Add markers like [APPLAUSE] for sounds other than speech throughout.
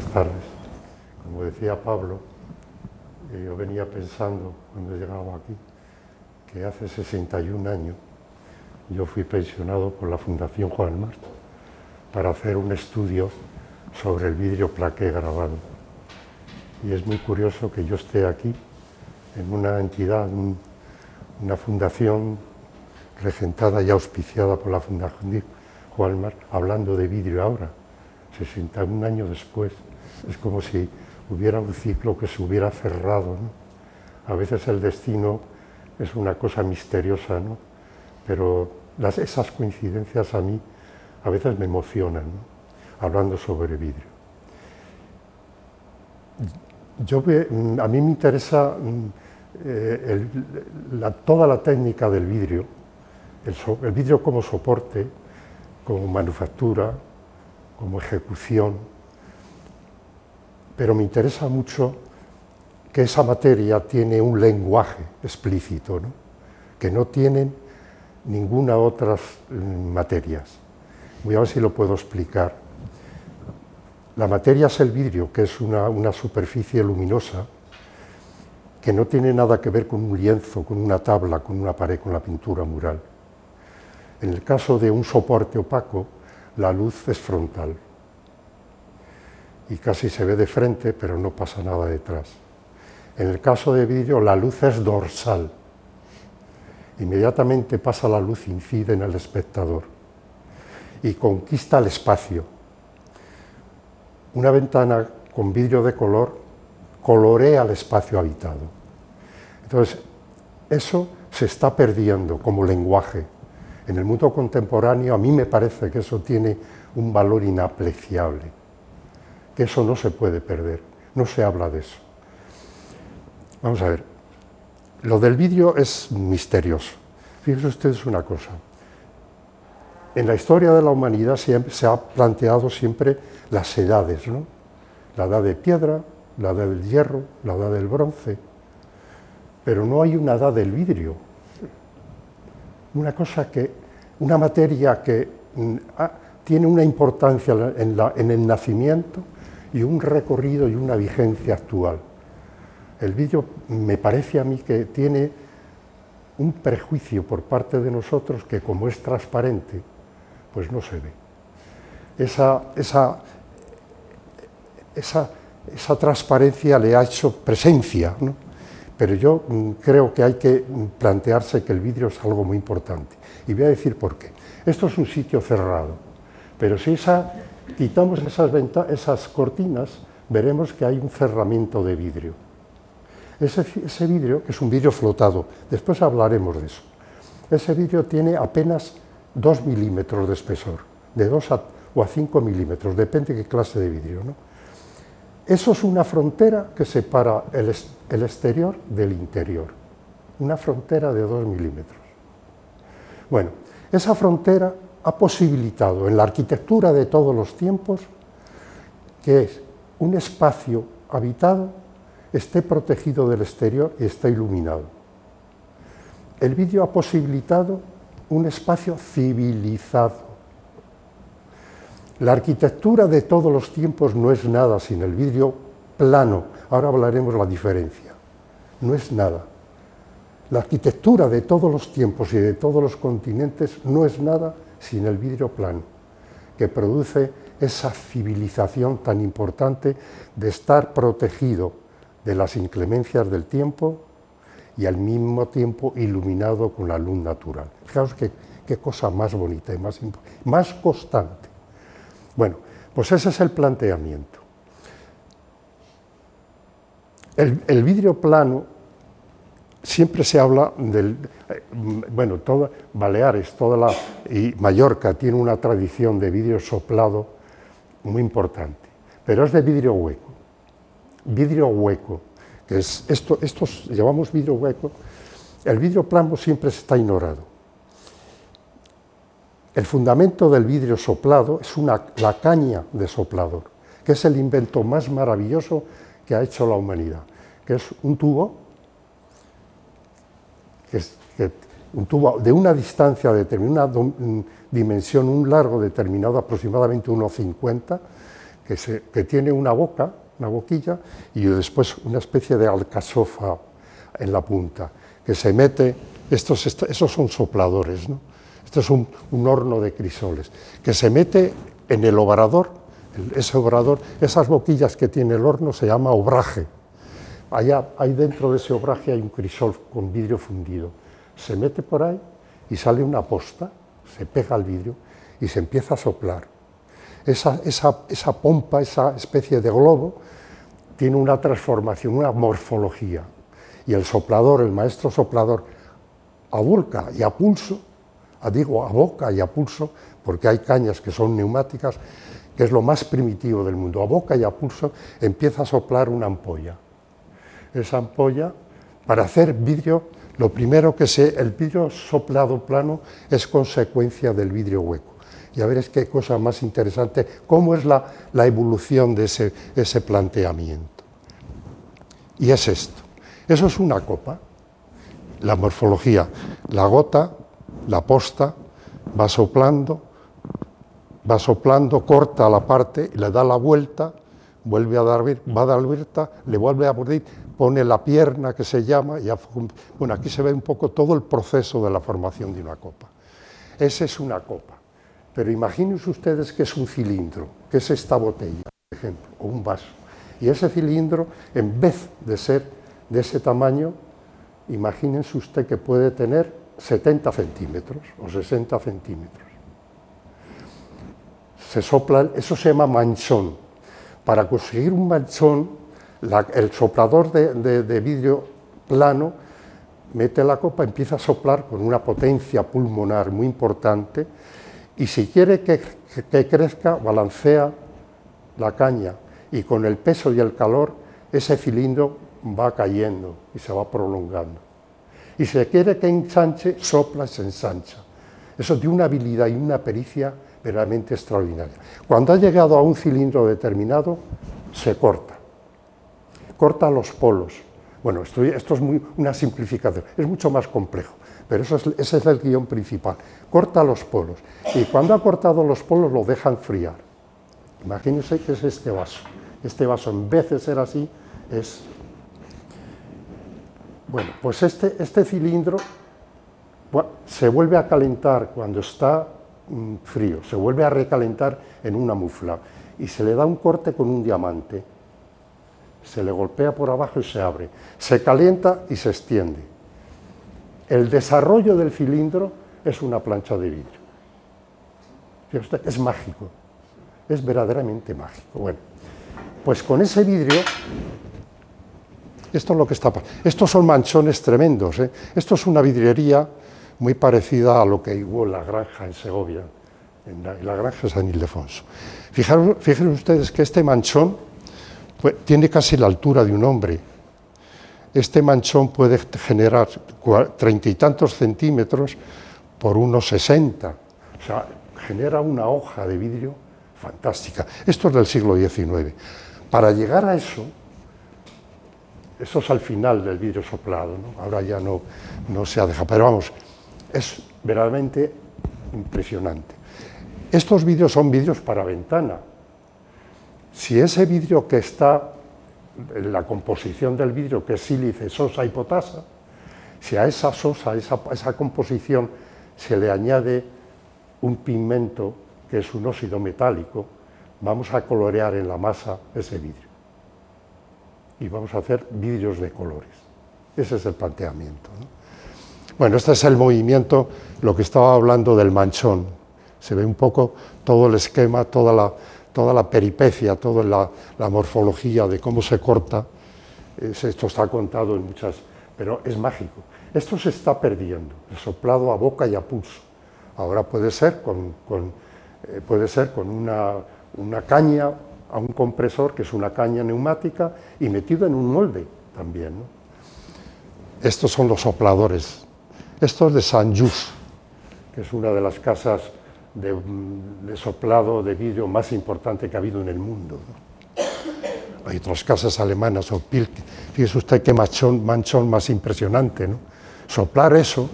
buenas tardes. Como decía Pablo, eh, yo venía pensando cuando llegaba aquí que hace 61 años yo fui pensionado por la Fundación Juan Marto para hacer un estudio sobre el vidrio plaqué grabado. Y es muy curioso que yo esté aquí en una entidad, una fundación regentada y auspiciada por la Fundación Juan Marto, hablando de vidrio ahora 61 años después. Es como si hubiera un ciclo que se hubiera cerrado. A veces el destino es una cosa misteriosa, ¿no? pero las, esas coincidencias a mí a veces me emocionan, hablando sobre vidrio. Yo, a mí me interesa mm, eh, toda la técnica del vidrio, el vidrio como soporte, como manufactura, como ejecución, pero me interesa mucho que esa materia tiene un lenguaje explícito, que no tienen ninguna otras materias. Voy a ver si lo puedo explicar. La materia es el vidrio, que es una, una superficie luminosa que no tiene nada que ver con un lienzo, con una tabla, con una pared, con la pintura mural. En el caso de un soporte opaco, la luz es frontal y casi se ve de frente, pero no pasa nada detrás. En el caso de vidrio, la luz es dorsal. Inmediatamente pasa la luz, incide en el espectador y conquista el espacio. Una ventana con vidrio de color colorea el espacio habitado. Entonces, eso se está perdiendo como lenguaje en el mundo contemporáneo a mí me parece que eso tiene un valor inapreciable, que eso no se puede perder, no se habla de eso. Vamos a ver, lo del vídeo es misterioso. Fíjense ustedes una cosa, en la historia de la humanidad siempre, se ha planteado siempre las edades, ¿no? La edad de piedra, la edad del hierro, la edad del bronce, pero no hay una edad del vidrio. Una cosa que una materia que mm, tiene una importancia en, el nacimiento y un recorrido y una vigencia actual. El vídeo me parece a mí que tiene un prejuicio por parte de nosotros que como es transparente, pues no se ve. Esa, esa, esa, esa transparencia le ha hecho presencia, ¿no? pero yo mm, creo que hay que plantearse que el vidrio es algo muy importante. Y voy a decir por qué. Esto es un sitio cerrado, pero si quitamos esas, cortinas, veremos que hay un cerramiento de vidrio. Ese, vidrio, que es un vidrio flotado, después hablaremos de eso, ese vidrio tiene apenas 2 milímetros de espesor, de 2 o a 5 milímetros, depende de qué clase de vidrio. ¿no? Eso es una frontera que separa el, el exterior del interior, una frontera de 2 milímetros. Bueno, esa frontera ha posibilitado en la arquitectura de todos los tiempos que un espacio habitado esté protegido del exterior y esté iluminado. El vídeo ha posibilitado un espacio civilizado. La arquitectura de todos los tiempos no es nada sin el vidrio plano. Ahora hablaremos la diferencia. No es nada. La arquitectura de todos los tiempos y de todos los continentes no es nada sin el vidrio plano, que produce esa civilización tan importante de estar protegido de las inclemencias del tiempo y al mismo tiempo iluminado con la luz natural. Fijaos qué, cosa más bonita y más, más constante. Bueno, pues ese es el planteamiento. El vidrio plano siempre se habla del, eh, bueno, todo, Baleares, toda la, y Mallorca tiene una tradición de vidrio soplado muy importante, pero es de vidrio hueco, vidrio hueco, que es esto, estos llamamos vidrio hueco, el vidrio plano siempre está ignorado. El fundamento del vidrio soplado es una, la caña de soplador, que es el invento más maravilloso que ha hecho la humanidad, que es un tubo que un tubo de una distancia determinada, una dimensión, un largo determinado, aproximadamente 1,50, que, tiene una boca, una boquilla, y después una especie de alcasofa en la punta, que se mete, estos, esos son sopladores, ¿no? Esto es un, horno de crisoles, que se mete en el obrador, ese obrador, esas boquillas que tiene el horno se llama obraje. Allá, ahí dentro de ese obraje hay un crisol con vidrio fundido. Se mete por ahí y sale una posta, se pega al vidrio y se empieza a soplar. Esa, pompa, esa especie de globo, tiene una transformación, una morfología. Y el soplador, el maestro soplador, a y a pulso, digo a boca y a pulso, porque hay cañas que son neumáticas, que es lo más primitivo del mundo, a boca y a pulso empieza a soplar una ampolla. Esa ampolla, para hacer vidrio, lo primero que sé, el vidrio soplado plano es consecuencia del vidrio hueco. Ya veréis qué cosa más interesante, cómo es la, evolución de ese, ese planteamiento. Y es esto. Eso es una copa. La morfología, la gota, la posta, va soplando, va soplando, corta la parte, le da la vuelta, vuelve a dar, va a dar vuelta, le vuelve a abrir, pone la pierna que se llama, y bueno, aquí se ve un poco todo el proceso de la formación de una copa. Esa es una copa. Pero imagínense ustedes que es un cilindro, que es esta botella, por ejemplo, o un vaso. Y ese cilindro, en vez de ser de ese tamaño, imagínense usted que puede tener 70 centímetros o 60 centímetros. Se sopla, eso se llama manchón. Para conseguir un manchón, el soplador de, vidrio plano mete la copa, empieza a soplar con una potencia pulmonar muy importante y si quiere que, crezca, balancea la caña y con el peso y el calor ese cilindro va cayendo y se va prolongando. Y si quiere que ensanche, sopla se ensancha. Eso de una habilidad y una pericia verdaderamente extraordinaria. Cuando ha llegado a un cilindro determinado, se corta. Corta los polos. Bueno, esto, es una simplificación, es mucho más complejo pero eso ese es el guion principal. Corta los polos y cuando ha cortado los polos lo deja enfriar. Imagínense que es este vaso. Este vaso en vez de ser así es... Bueno, pues este, este cilindro se vuelve a calentar cuando está mm, frío, se vuelve a recalentar en una mufla y se le da un corte con un diamante. Se le golpea por abajo y se abre. Se calienta y se extiende el desarrollo del cilindro es una plancha de vidrio. es mágico, es verdaderamente mágico. Bueno, pues con ese vidrio, esto es lo que está pasando. Estos son manchones tremendos. ¿eh? Esto es una vidriería muy parecida a lo que hubo en la granja en Segovia, en la, granja de San Ildefonso. Fíjense ustedes que este manchón pues, tiene casi la altura de un hombre este manchón puede generar treinta y tantos centímetros por unos sesenta. O sea, genera una hoja de vidrio fantástica. Esto es del siglo XIX. Para llegar a eso, eso es al final del vidrio soplado, ahora ya no, no se ha dejado, pero vamos, es verdaderamente impresionante. Estos vidrios son vidrios para ventana. Si ese vidrio que está la composición del vidrio, que es sílice, sosa y potasa, si a esa sosa, a esa, composición, se le añade un pigmento, que es un óxido metálico, vamos a colorear en la masa ese vidrio. Y vamos a hacer vidrios de colores. Ese es el planteamiento. Bueno, este es el movimiento, lo que estaba hablando del manchón. Se ve un poco todo el esquema, toda la, toda la peripecia, toda la, morfología de cómo se corta, esto está contado en muchas, pero es mágico. Esto se está perdiendo, el soplado a boca y a pulso. Ahora puede ser con, eh, puede ser con una, caña a un compresor, que es una caña neumática, y metido en un molde también. Estos son los sopladores. Esto es de San Just, que es una de las casas de, soplado de vidrio más importante que ha habido en el mundo. Hay otras casas alemanas o Pilk. Fíjese usted qué manchón, manchón más impresionante. ¿no? Soplar eso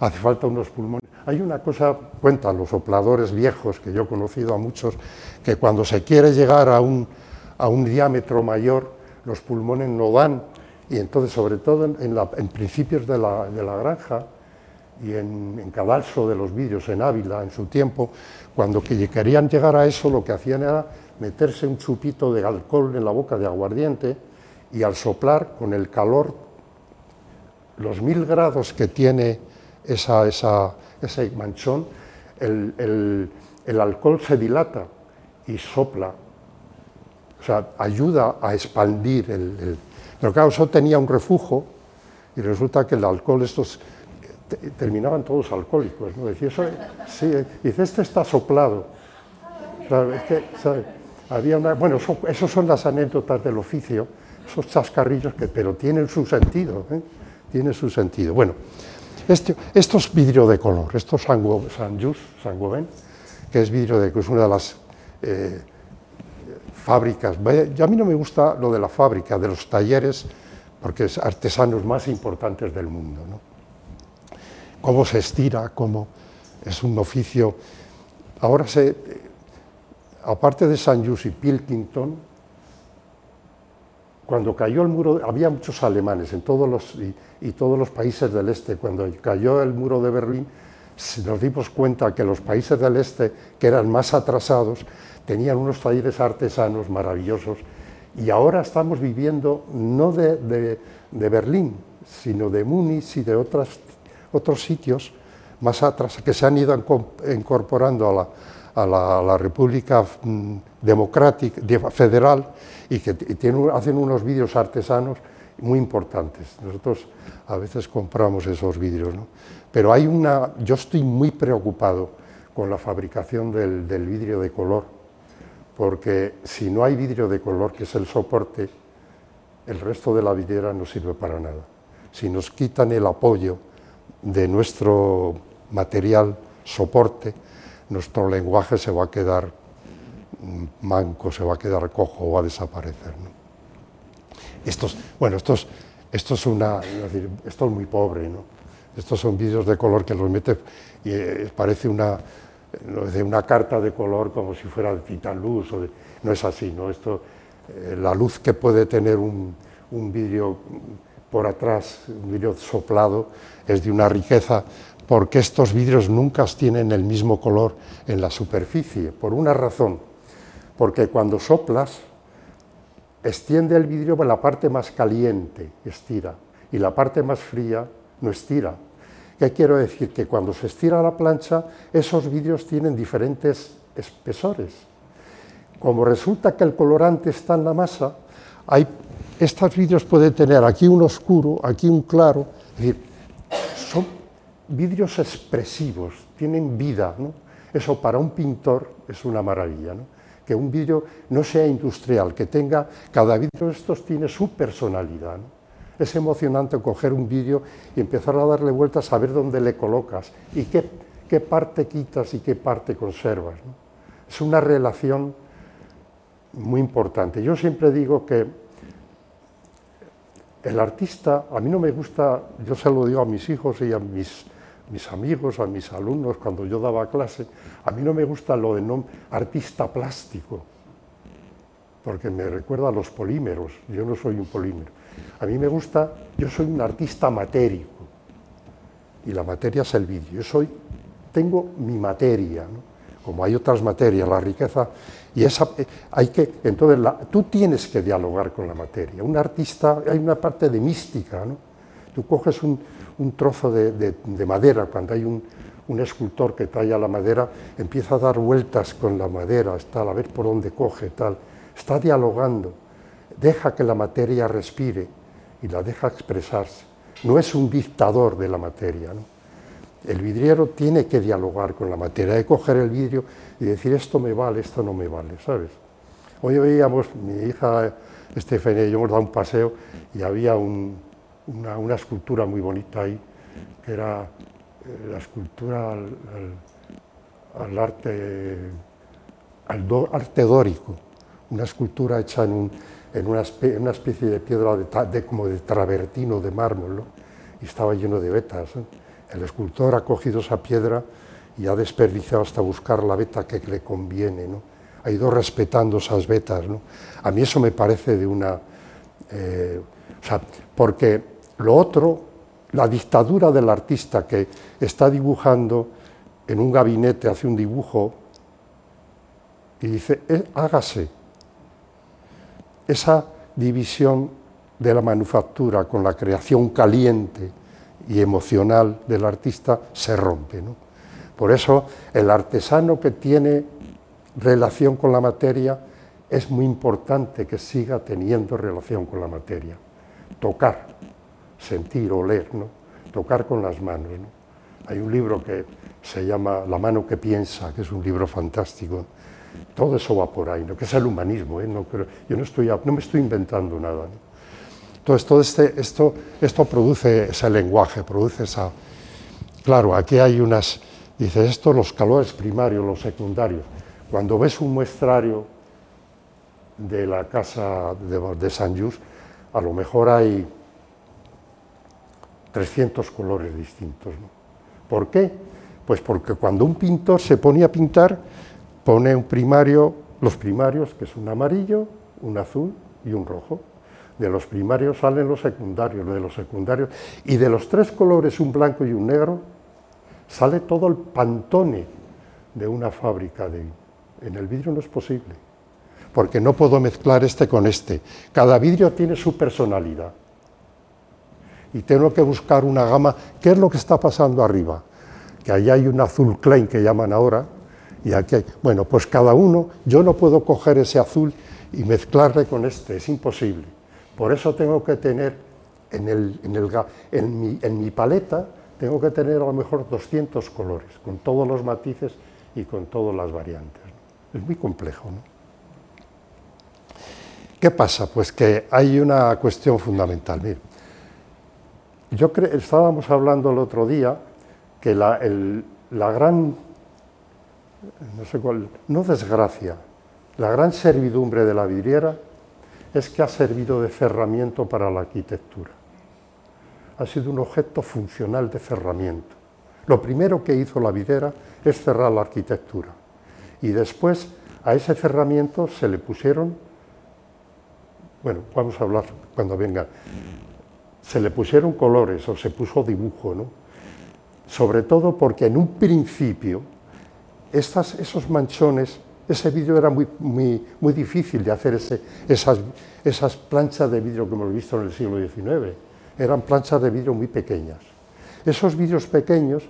hace falta unos pulmones. Hay una cosa, cuentan los sopladores viejos, que yo he conocido a muchos, que cuando se quiere llegar a un, a un diámetro mayor, los pulmones no dan, y entonces, sobre todo en, principios de la, granja y en, en, cadalso de los vidrios en Ávila en su tiempo, cuando querían llegar a eso, lo que hacían era meterse un chupito de alcohol en la boca de aguardiente y al soplar con el calor, los mil grados que tiene esa, ese manchón, el, alcohol se dilata y sopla. O sea, ayuda a expandir el, Pero claro, eso tenía un refugio y resulta que el alcohol, estos terminaban todos alcohólicos. ¿no? Decía, eso, sí, dice, este está soplado. que, Había una, bueno, eso, esos son las anécdotas del oficio, esos chascarrillos que, pero tienen su sentido, ¿eh? tienen su sentido. Bueno, este, esto es vidrio de color, esto es San, San que es vidrio de que es una de las eh, fábricas. A mí no me gusta lo de la fábrica, de los talleres, porque es artesanos más importantes del mundo. ¿no? Cómo se estira, cómo es un oficio. Ahora aparte de San Just y Pilkington, cuando cayó el muro, había muchos alemanes en todos los, y, todos los países del este. Cuando cayó el muro de Berlín, nos dimos cuenta que los países del este, que eran más atrasados, tenían unos talleres artesanos maravillosos. Y ahora estamos viviendo no de, Berlín, sino de Múnich y de otras, otros sitios más atrás que se han ido incorporando a la, a la, República mm, Democrática Federal y que hacen unos vídeos artesanos muy importantes. Nosotros a veces compramos esos vídeos, ¿no? pero hay una, yo estoy muy preocupado con la fabricación del, del vidrio de color, porque si no hay vidrio de color, que es el soporte, el resto de la vidriera no sirve para nada. Si nos quitan el apoyo de nuestro material soporte, nuestro lenguaje se va a quedar manco, se va a quedar cojo va a desaparecer. Estos, bueno, esto es una, esto es muy pobre, ¿no? Estos son vídeos de color que los mete y eh, parece una, una carta de color como si fuera de titanluz, o no es así, ¿no? Esto, eh, la luz que puede tener un, un por atrás, un vídeo soplado, es de una riqueza porque estos vidrios nunca tienen el mismo color en la superficie, por una razón, porque cuando soplas, extiende el vidrio por la parte más caliente, estira, y la parte más fría no estira. ¿Qué quiero decir? Que cuando se estira la plancha, esos vidrios tienen diferentes espesores. Como resulta que el colorante está en la masa, hay, estos vidrios pueden tener aquí un oscuro, aquí un claro, son vidrios expresivos, tienen vida. Eso para un pintor es una maravilla. Que un vidrio no sea industrial, que tenga, cada vidrio de estos tiene su personalidad. Es emocionante coger un vidrio y empezar a darle vueltas a ver dónde le colocas y qué, qué parte quitas y qué parte conservas. Es una relación muy importante. Yo siempre digo que el artista, a mí no me gusta, yo se lo digo a mis hijos y a mis amigos, a mis alumnos, cuando yo daba clase, a mí no me gusta lo de no, artista plástico, porque me recuerda a los polímeros, yo no soy un polímero. A mí me gusta, yo soy un artista matérico, y la materia es el vídeo. Yo soy, tengo mi materia, como hay otras materias, la riqueza, y esa, eh, hay que, entonces tú tienes que dialogar con la materia. Un artista, hay una parte de mística, ¿no? Tú coges un, un trozo de, madera, cuando hay un, escultor que talla la madera, empieza a dar vueltas con la madera, está a ver por dónde coge, tal, está dialogando, deja que la materia respire y la deja expresarse. No es un dictador de la materia. El vidriero tiene que dialogar con la materia, de coger el vidrio y decir esto me vale, esto no me vale, ¿sabes? Hoy veíamos, mi hija Estefania y yo hemos dado un paseo y había un, una, escultura muy bonita ahí, que era eh, la escultura al, arte, al arte dórico, una escultura hecha en, una, especie de piedra como de travertino, de mármol, y estaba lleno de vetas. El escultor ha cogido esa piedra y ha desperdiciado hasta buscar la veta que le conviene, ¿no? Ha ido respetando esas vetas, ¿no? A mí eso me parece de una... Eh, o sea, porque lo otro, la dictadura del artista que está dibujando en un gabinete, hace un dibujo y dice, eh, hágase. Esa división de la manufactura con la creación caliente y emocional del artista se rompe. Por eso el artesano que tiene relación con la materia es muy importante que siga teniendo relación con la materia. Tocar, sentir, oler, ¿no? tocar con las manos. Hay un libro que se llama La mano que piensa, que es un libro fantástico. Todo eso va por ahí, ¿no? que es el humanismo. ¿eh? No yo no, estoy, no me estoy inventando nada. Entonces, todo este, esto, esto produce ese lenguaje, produce esa... Claro, aquí hay unas... Dice, esto los calores primarios, los secundarios. Cuando ves un muestrario de la casa de, de San Just, a lo mejor hay 300 colores distintos. ¿no? ¿Por qué? Pues porque cuando un pintor se pone a pintar, pone un primario, los primarios, que es un amarillo, un azul y un rojo. De los primarios salen los secundarios, de los secundarios, y de los tres colores, un blanco y un negro, sale todo el pantone de una fábrica de... En el vidrio no es posible, porque no puedo mezclar este con este. Cada vidrio tiene su personalidad. Y tengo que buscar una gama. ¿Qué es lo que está pasando arriba? Que allá hay un azul Klein que llaman ahora, y aquí hay... Bueno, pues cada uno, yo no puedo coger ese azul y mezclarle con este, es imposible. Por eso tengo que tener en, el, en, mi, paleta, tengo que tener a lo mejor 200 colores, con todos los matices y con todas las variantes. Es muy complejo. ¿no? ¿Qué pasa? Pues que hay una cuestión fundamental. Mira, yo estábamos hablando el otro día que la, la gran, no sé cuál, no desgracia, la gran servidumbre de la vidriera es que ha servido de cerramiento para la arquitectura. Ha sido un objeto funcional de cerramiento. Lo primero que hizo la videra es cerrar la arquitectura. Y después a ese cerramiento se le pusieron, bueno, vamos a hablar cuando venga, se le pusieron colores o se puso dibujo, ¿no? Sobre todo porque en un principio esos manchones ese vidrio era muy, muy, muy difícil de hacer esas, esas planchas de vidrio que hemos visto en el siglo XIX. Eran planchas de vidrio muy pequeñas. Esos vidrios pequeños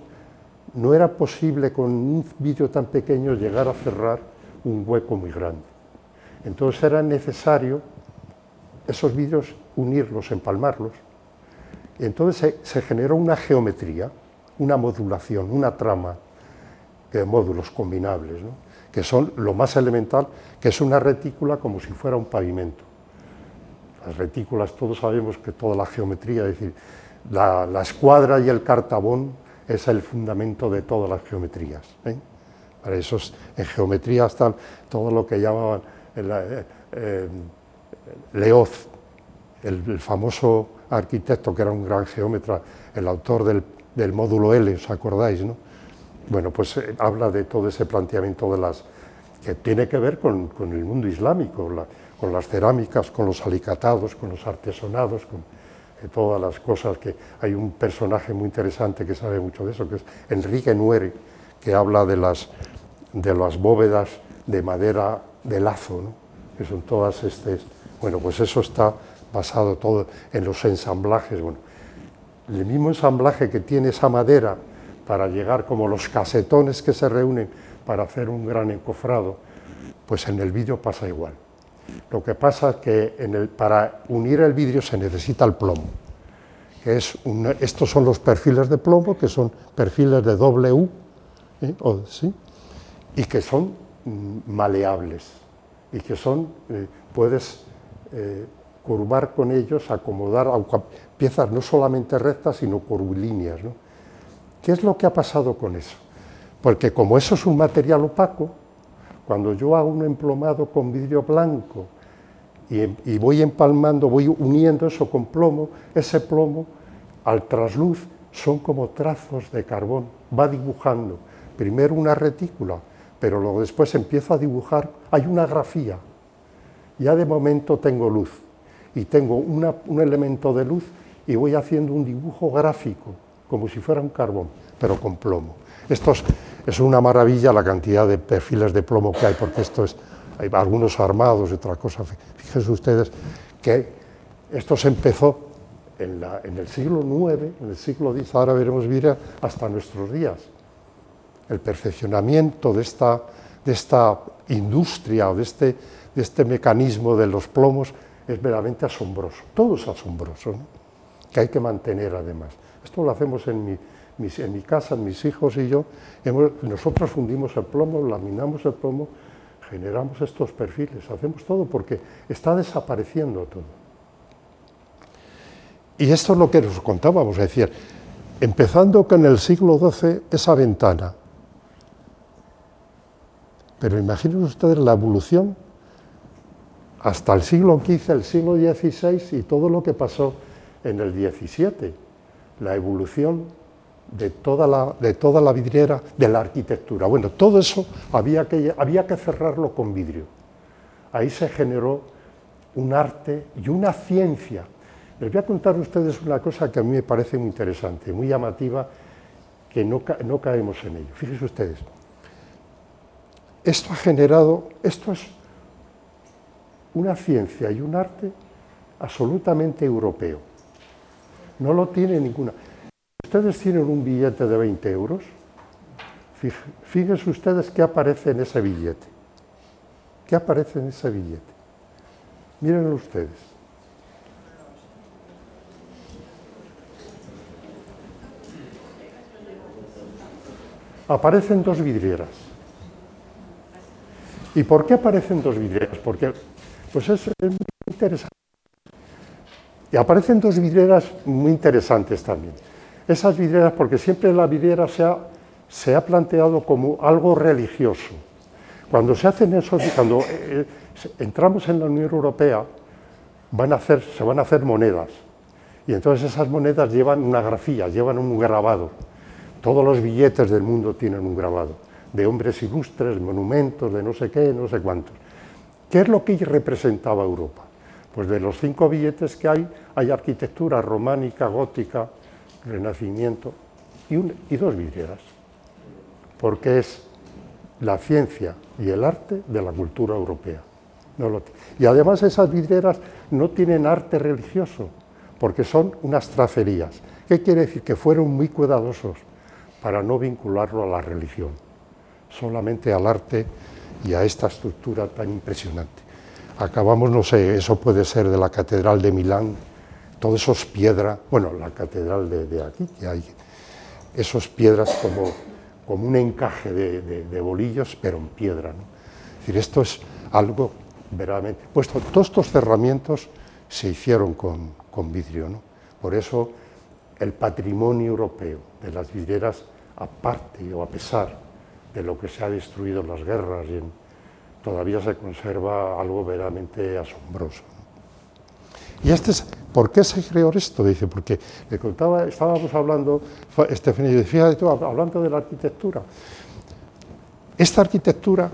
no era posible con un vidrio tan pequeño llegar a cerrar un hueco muy grande. Entonces era necesario esos vidrios unirlos, empalmarlos. Entonces se, se generó una geometría, una modulación, una trama de módulos combinables. Que son lo más elemental, que es una retícula como si fuera un pavimento. Las retículas, todos sabemos que toda la geometría, es decir, la, escuadra y el cartabón es el fundamento de todas las geometrías. ¿eh? Para eso en geometría están todo lo que llamaban eh, eh, Leoz, el, famoso arquitecto que era un gran geómetra, el autor del, del módulo L, ¿os acordáis? No? Bueno, pues eh, habla de todo ese planteamiento de las que tiene que ver con, el mundo islámico, con las cerámicas, con los alicatados, con los artesonados, con eh, todas las cosas que hay un personaje muy interesante que sabe mucho de eso, que es Enrique Nuere, que habla de las, de las bóvedas de madera de lazo, que son todas estas. Bueno, pues eso está basado todo en los ensamblajes. Bueno, el mismo ensamblaje que tiene esa madera para llegar como los casetones que se reúnen para hacer un gran encofrado, pues en el vidrio pasa igual. Lo que pasa es que para unir el vidrio se necesita el plomo. Que es estos son los perfiles de plomo, que son perfiles de. ¿sí? y que son mm, maleables, y que son, eh, puedes eh, curvar con ellos, acomodar piezas no solamente rectas, sino curvilíneas. ¿no? ¿Qué es lo que ha pasado con eso? Porque como eso es un material opaco, cuando yo hago un emplomado con vidrio blanco y, voy empalmando, voy uniendo eso con plomo, ese plomo al trasluz son como trazos de carbón, va dibujando. Primero una retícula, pero luego después empiezo a dibujar, hay una grafía, ya de momento tengo luz y tengo un elemento de luz y voy haciendo un dibujo gráfico, como si fuera un carbón, pero con plomo. Esto es, una maravilla la cantidad de perfiles de plomo que hay, porque esto es, hay algunos armados y otra cosa. Fíjense ustedes que esto se empezó en, el siglo IX, en el siglo X, ahora veremos bien, hasta nuestros días. El perfeccionamiento de esta, de esta industria o de este, de este mecanismo de los plomos es verdaderamente asombroso. Todo es asombroso, que hay que mantener además. Esto lo hacemos en mi, en mi casa, mis hijos y yo. nosotros fundimos el plomo, laminamos el plomo, generamos estos perfiles, hacemos todo porque está desapareciendo todo. Y esto es lo que nos contábamos, es decir, empezando con el siglo XII, esa ventana. Pero imaginen ustedes la evolución hasta el siglo XV, el siglo XVI y todo lo que pasó en el XVII, la evolución de toda la, de toda la vidriera, de la arquitectura. Bueno, todo eso había que, había que cerrarlo con vidrio. Ahí se generó un arte y una ciencia. Les voy a contar a ustedes una cosa que a mí me parece muy interesante, muy llamativa, que no, no caemos en ello. Fíjense ustedes, esto ha generado, esto es una ciencia y un arte absolutamente europeo. No lo tiene ninguna. Ustedes tienen un billete de 20 euros. Fíjense ustedes qué aparece en ese billete. ¿Qué aparece en ese billete? Mírenlo ustedes. Aparecen dos vidrieras. ¿Y por qué aparecen dos vidrieras? Porque pues es, muy interesante. Y aparecen dos vidrieras muy interesantes también. Esas vidrieras, porque siempre la vidriera se ha, se ha planteado como algo religioso. Cuando se hacen eso, cuando eh, eh, entramos en la Unión Europea, se van a hacer monedas. Y entonces esas monedas llevan una grafía, llevan un grabado. Todos los billetes del mundo tienen un grabado, de hombres ilustres, monumentos, de no sé qué, no sé cuántos. ¿Qué es lo que representaba Europa? Pues de los cinco billetes que hay, hay arquitectura románica, gótica, renacimiento y, dos vidrieras, porque es la ciencia y el arte de la cultura europea. y además esas vidrieras no tienen arte religioso, porque son unas tracerías. ¿Qué quiere decir? Que fueron muy cuidadosos para no vincularlo a la religión, solamente al arte y a esta estructura tan impresionante. Acabamos, no sé, eso puede ser de la Catedral de Milán, todo eso es piedra, bueno, la catedral de, aquí, que hay esos piedras como, como un encaje de, bolillos, pero en piedra. ¿no? Es decir, esto es algo verdaderamente... Puesto, todos estos cerramientos se hicieron con, con vidrio, ¿no? Por eso el patrimonio europeo de las vidrieras, aparte o a pesar de lo que se ha destruido en las guerras, y todavía se conserva algo verdaderamente asombroso. Y este es, ¿por qué se creó esto? Dice, porque le contaba, estábamos hablando, Estefanía, decía, hablando de la arquitectura. Esta arquitectura,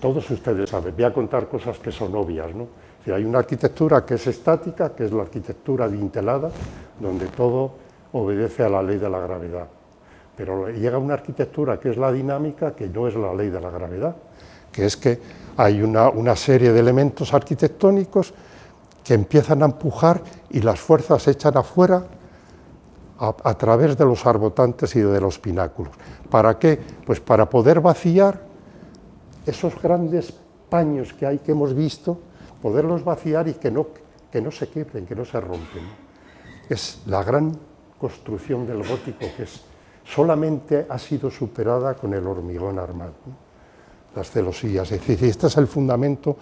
todos ustedes saben, voy a contar cosas que son obvias, ¿no? hay una arquitectura que es estática, que es la arquitectura dintelada, donde todo obedece a la ley de la gravedad. Pero llega una arquitectura que es la dinámica, que no es la ley de la gravedad, que es que hay una, serie de elementos arquitectónicos que empiezan a empujar y las fuerzas se echan afuera a, través de los arbotantes y de los pináculos. ¿Para qué? Pues para poder vaciar esos grandes paños que hay que hemos visto, poderlos vaciar y que no, que no se quiebren, que no se rompen. Es la gran construcción del gótico que solamente ha sido superada con el hormigón armado, las celosías. Es decir, este es el fundamento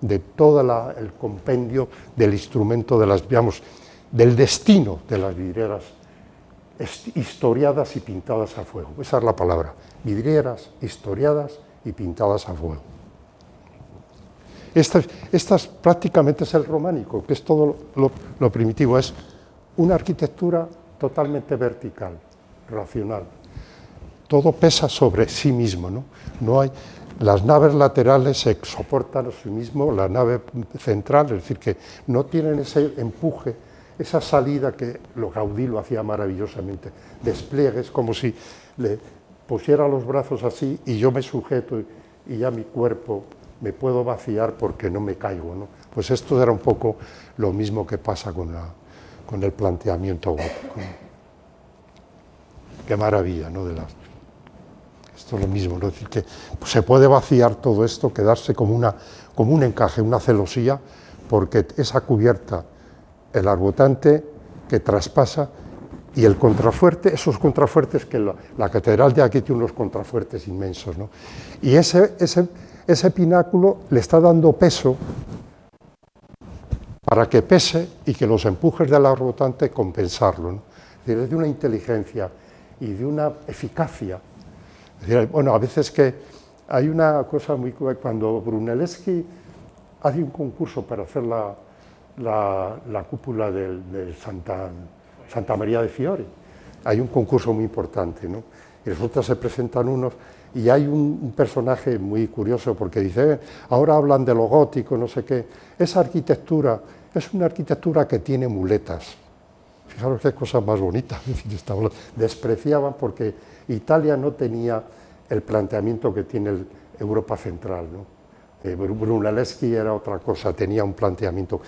de todo el compendio del instrumento de las, digamos, del destino de las vidrieras historiadas y pintadas a fuego. Esa es la palabra, vidrieras historiadas y pintadas a fuego. Esta, esta prácticamente es el románico, que es todo lo, lo primitivo, es una arquitectura totalmente vertical, racional. Todo pesa sobre sí mismo, ¿no? No hay, las naves laterales se soportan a sí mismo, la nave central, es decir, que no tienen ese empuje, esa salida que lo Gaudí lo hacía maravillosamente, despliegues como si le pusiera los brazos así y yo me sujeto y ya mi cuerpo me puedo vaciar porque no me caigo. ¿no? Pues esto era un poco lo mismo que pasa con, el planteamiento gótico. Qué maravilla, ¿no? De las, esto es lo mismo, ¿no? es decir, que se puede vaciar todo esto, quedarse como, una, como un encaje, una celosía, porque esa cubierta, el arbotante que traspasa y el contrafuerte, esos contrafuertes que la, catedral de aquí tiene unos contrafuertes inmensos, ¿no? y ese, ese, ese pináculo le está dando peso para que pese y que los empujes del arbotante compensarlo. ¿no? Es de una inteligencia y de una eficacia. Bueno, a veces que hay una cosa muy... Cuando Brunelleschi hace un concurso para hacer la, la, cúpula de, Santa, Santa, María de Fiore, hay un concurso muy importante, ¿no? Y resulta se presentan unos y hay un, personaje muy curioso porque dice, eh, ahora hablan de lo gótico, no sé qué. Esa arquitectura es una arquitectura que tiene muletas. Fijaros qué cosa más bonita. [LAUGHS] Despreciaban porque Italia no tenía el planteamiento que tiene Europa Central. ¿no? Eh, Brunelleschi era otra cosa, tenía un planteamiento.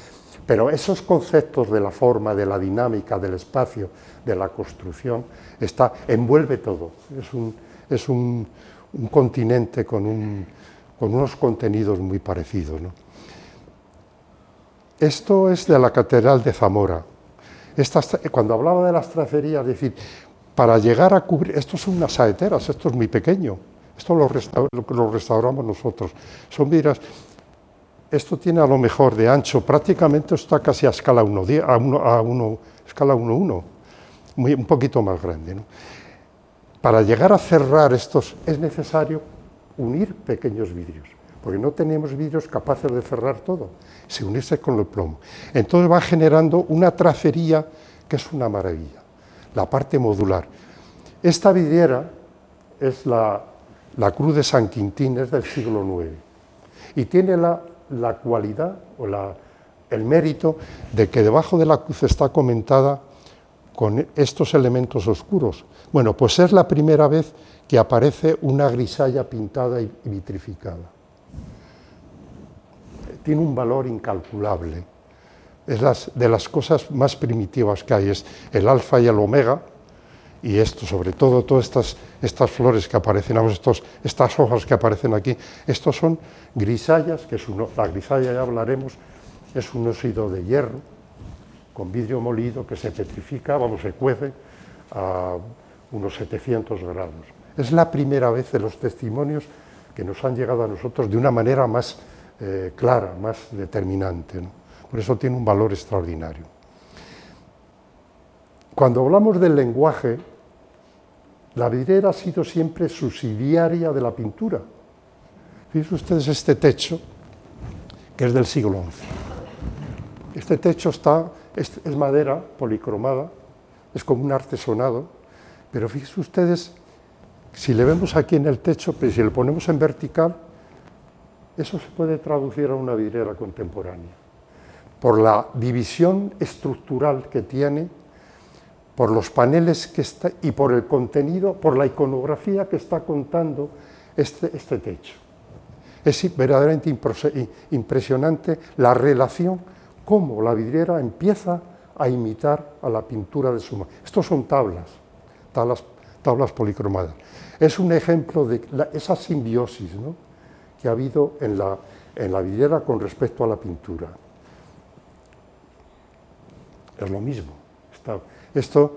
Pero esos conceptos de la forma, de la dinámica, del espacio, de la construcción, está, envuelve todo. Es un, es un, continente con, con, unos contenidos muy parecidos. Esto es de la Catedral de Zamora. cuando hablaba de las tracerías, es decir, para llegar a cubrir, esto son unas saeteras, esto es muy pequeño, esto lo, lo restauramos nosotros. Son miras, esto tiene a lo mejor de ancho, prácticamente está casi a escala 1, a a escala 1, un poquito más grande. Para llegar a cerrar estos es necesario unir pequeños vidrios porque no tenemos vidrios capaces de cerrar todo, se unirse con el plomo. Entonces va generando una tracería que es una maravilla, la parte modular. Esta vidriera es la, Cruz de San Quintín, es del siglo IX, y tiene la, la cualidad o la, el mérito de que debajo de la cruz está comentada con estos elementos oscuros. Bueno, pues es la primera vez que aparece una grisalla pintada y vitrificada tiene un valor incalculable. Es de las cosas más primitivas que hay, es el alfa y el omega, y esto, sobre todo, todas estas, estas flores que aparecen, estos, estas hojas que aparecen aquí, estos son grisallas, que es uno, la grisalla ya hablaremos, es un óxido de hierro con vidrio molido que se petrifica, vamos, se cuece a unos 700 grados. Es la primera vez de los testimonios que nos han llegado a nosotros de una manera más eh, clara, más determinante. Por eso tiene un valor extraordinario. Cuando hablamos del lenguaje, la vidriera ha sido siempre subsidiaria de la pintura. Fíjense ustedes este techo, que es del siglo XI. Este techo está, es, madera policromada, es como un artesonado, pero fíjense ustedes, si le vemos aquí en el techo, pues si le ponemos en vertical, eso se puede traducir a una vidriera contemporánea, por la división estructural que tiene, por los paneles que está y por el contenido, por la iconografía que está contando este, este techo. Es verdaderamente impresionante la relación, cómo la vidriera empieza a imitar a la pintura de su mano. Estos son tablas, tablas, policromadas. Es un ejemplo de esa simbiosis, que ha habido en la vidriera con respecto a la pintura. Es lo mismo. esto,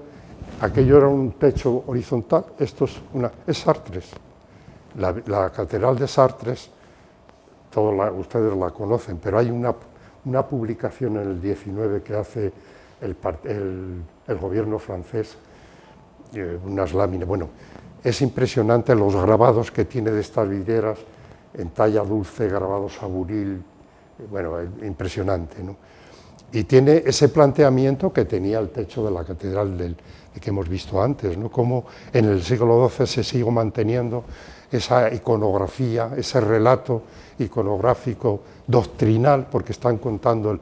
aquello era un techo horizontal, esto es, una, es Sartres. La, catedral de Sartres, todos ustedes la conocen, pero hay una, una, publicación en el 19 que hace el, el, gobierno francés, eh, unas láminas. Bueno, es impresionante los grabados que tiene de estas vidrieras en talla dulce, grabados a buril, bueno, impresionante. ¿no? Y tiene ese planteamiento que tenía el techo de la catedral del, que hemos visto antes, ¿no? cómo en el siglo XII se sigue manteniendo esa iconografía, ese relato iconográfico doctrinal, porque están contando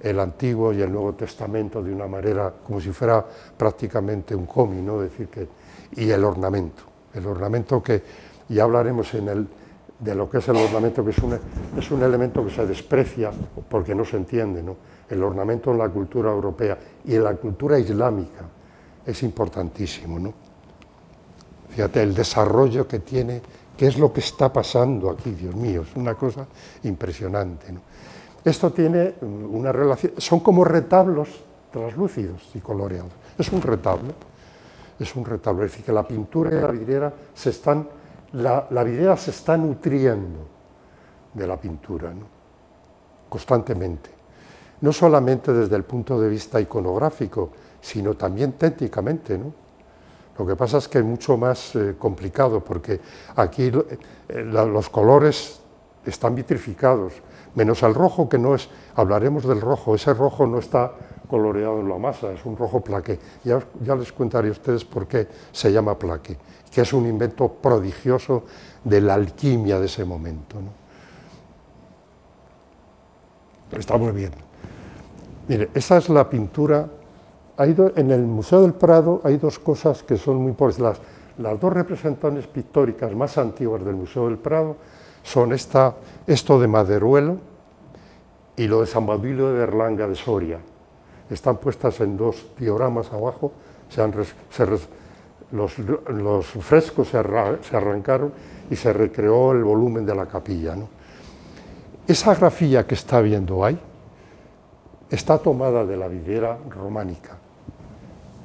el, Antiguo y el Nuevo Testamento de una manera como si fuera prácticamente un cómic, ¿no? decir que, y el ornamento, el ornamento que ya hablaremos de lo que es el ornamento, que es un, es un elemento que se desprecia porque no se entiende, ¿no? El ornamento en la cultura europea y en la cultura islámica es importantísimo. ¿no? Fíjate, el desarrollo que tiene, qué es lo que está pasando aquí, Dios mío, es una cosa impresionante. ¿no? Esto tiene una relación, son como retablos translúcidos y coloreados. Es un retablo, es un retablo. Es decir, que la pintura y la vidriera se están, la, vidriera se está nutriendo de la pintura, constantemente. No solamente desde el punto de vista iconográfico, sino también técnicamente, ¿no? Lo que pasa es que es mucho más eh, complicado porque aquí eh, los colores están vitrificados, menos el rojo que no es, hablaremos del rojo, ese rojo no está coloreado en la masa, es un rojo plaque. Ya, les contaré a ustedes por qué se llama plaque, que es un invento prodigioso de la alquimia de ese momento. Está muy bien. Mire, esa es la pintura. en el Museo del Prado hay dos cosas que son muy importantes. Las, dos representaciones pictóricas más antiguas del Museo del Prado son esta, esto de Maderuelo y lo de San Baudilio de Berlanga de Soria. Están puestas en dos dioramas abajo, los, frescos se, arrancaron y se recreó el volumen de la capilla. Esa grafía que está viendo ahí está tomada de la vidriera románica.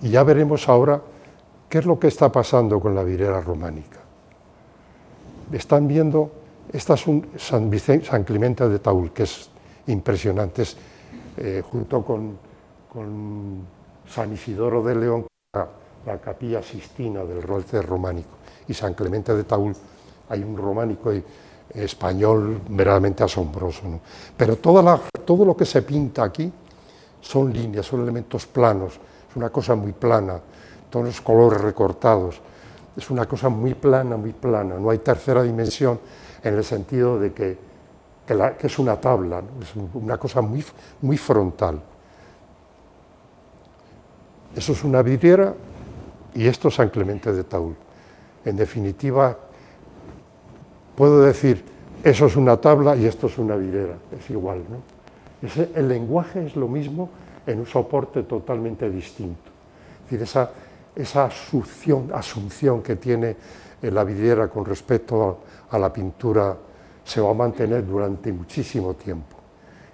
Y ya veremos ahora qué es lo que está pasando con la vidriera románica. Están viendo esta es un San, Clemente de Taúl, que es impresionante, eh, junto con, San Isidoro de León, la, capilla sistina del rolte románico, y San Clemente de Taúl, hay un románico español verdaderamente asombroso. Pero todo lo que se pinta aquí son líneas, son elementos planos, es una cosa muy plana, todos los colores recortados, es una cosa muy plana, muy plana, no hay tercera dimensión en el sentido de que, es una tabla, es una cosa muy, muy frontal. Eso es una vidriera y esto es San Clemente de Taúl. En definitiva, puedo decir, eso es una tabla y esto es una vidriera, es igual. ¿no? el lenguaje es lo mismo en un soporte totalmente distinto. Es decir, esa, esa asunción, asunción que tiene la vidriera con respecto a, la pintura se va a mantener durante muchísimo tiempo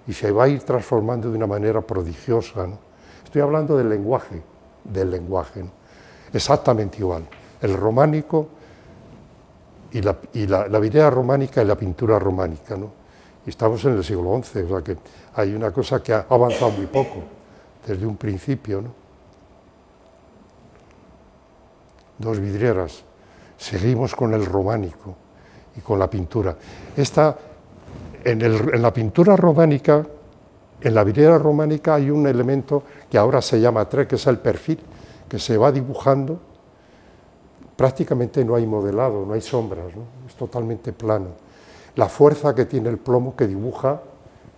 y se va a ir transformando de una manera prodigiosa. Estoy hablando del lenguaje, del lenguaje, exactamente igual. El románico y, la, y vidriera románica y la pintura románica. ¿no? Estamos en el siglo XI, o sea que hay una cosa que ha avanzado muy poco desde un principio. ¿no? Dos vidrieras seguimos con el románico y con la pintura. Esta, en, la pintura románica, en la vidriera románica hay un elemento que ahora se llama tre, que es el perfil, que se va dibujando. Prácticamente no hay modelado, no hay sombras, es totalmente plano. La fuerza que tiene el plomo que dibuja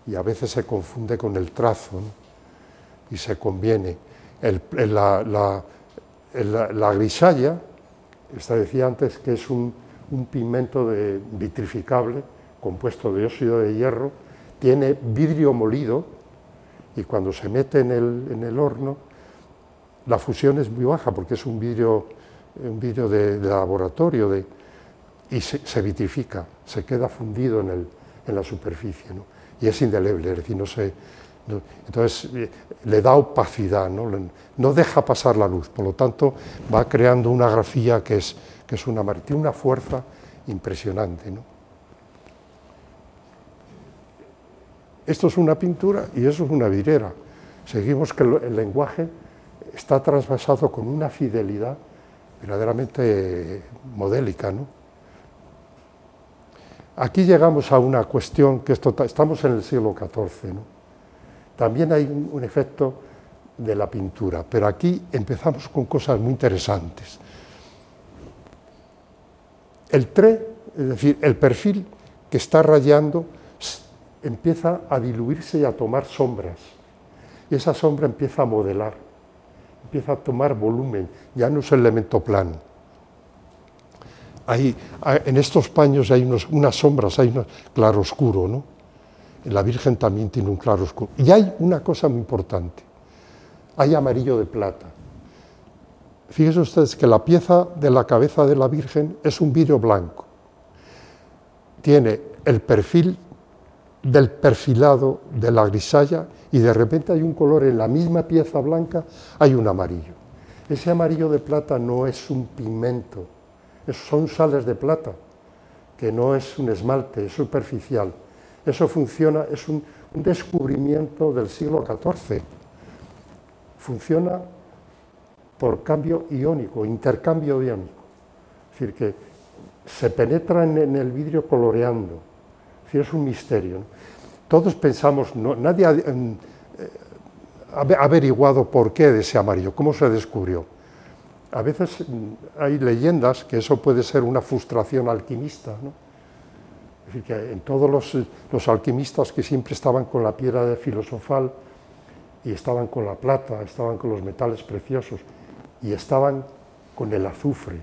y a veces se confunde con el trazo y se conviene. la, la, la grisalla esta decía antes que es un, pigmento vitrificable compuesto de óxido de hierro, tiene vidrio molido y cuando se mete en el, horno la fusión es muy baja porque es un vidrio, un vidrio de, laboratorio de, y se, vitrifica, se queda fundido en, la superficie y es indeleble, es decir, no se, entonces eh, le da opacidad, ¿no? no deja pasar la luz, por lo tanto va creando una grafía que es, que es una, tiene una fuerza impresionante. ¿no? Esto es una pintura y eso es una vidriera. Seguimos que el lenguaje está trasvasado con una fidelidad verdaderamente modélica. ¿no? Aquí llegamos a una cuestión que estamos en el siglo XIV. también hay un, efecto de la pintura, pero aquí empezamos con cosas muy interesantes. El tre, es decir, el perfil que está rayando, empieza a diluirse y a tomar sombras. Y esa sombra empieza a modelar, empieza a tomar volumen, ya no es el elemento plano. en estos paños hay unas sombras, hay un claroscuro, ¿no? La Virgen también tiene un claroscuro. Y hay una cosa muy importante, hay amarillo de plata. Fíjense ustedes que la pieza de la cabeza de la Virgen es un vidrio blanco. Tiene el perfil del perfilado de la grisalla y de repente hay un color en la misma pieza blanca, hay un amarillo. Ese amarillo de plata no es un pigmento, son sales de plata, que no es un esmalte, es superficial. Eso funciona, es un, descubrimiento del siglo XIV. Funciona por cambio iónico, intercambio iónico. Es decir, que se penetra en el vidrio coloreando es un misterio. Todos pensamos, nadie ha eh, averiguado por qué de ese amarillo, cómo se descubrió. A veces mm, hay leyendas que eso puede ser una frustración alquimista. Es decir, que en todos los, los, alquimistas que siempre estaban con la piedra filosofal y estaban con la plata, estaban con los metales preciosos y estaban con el azufre,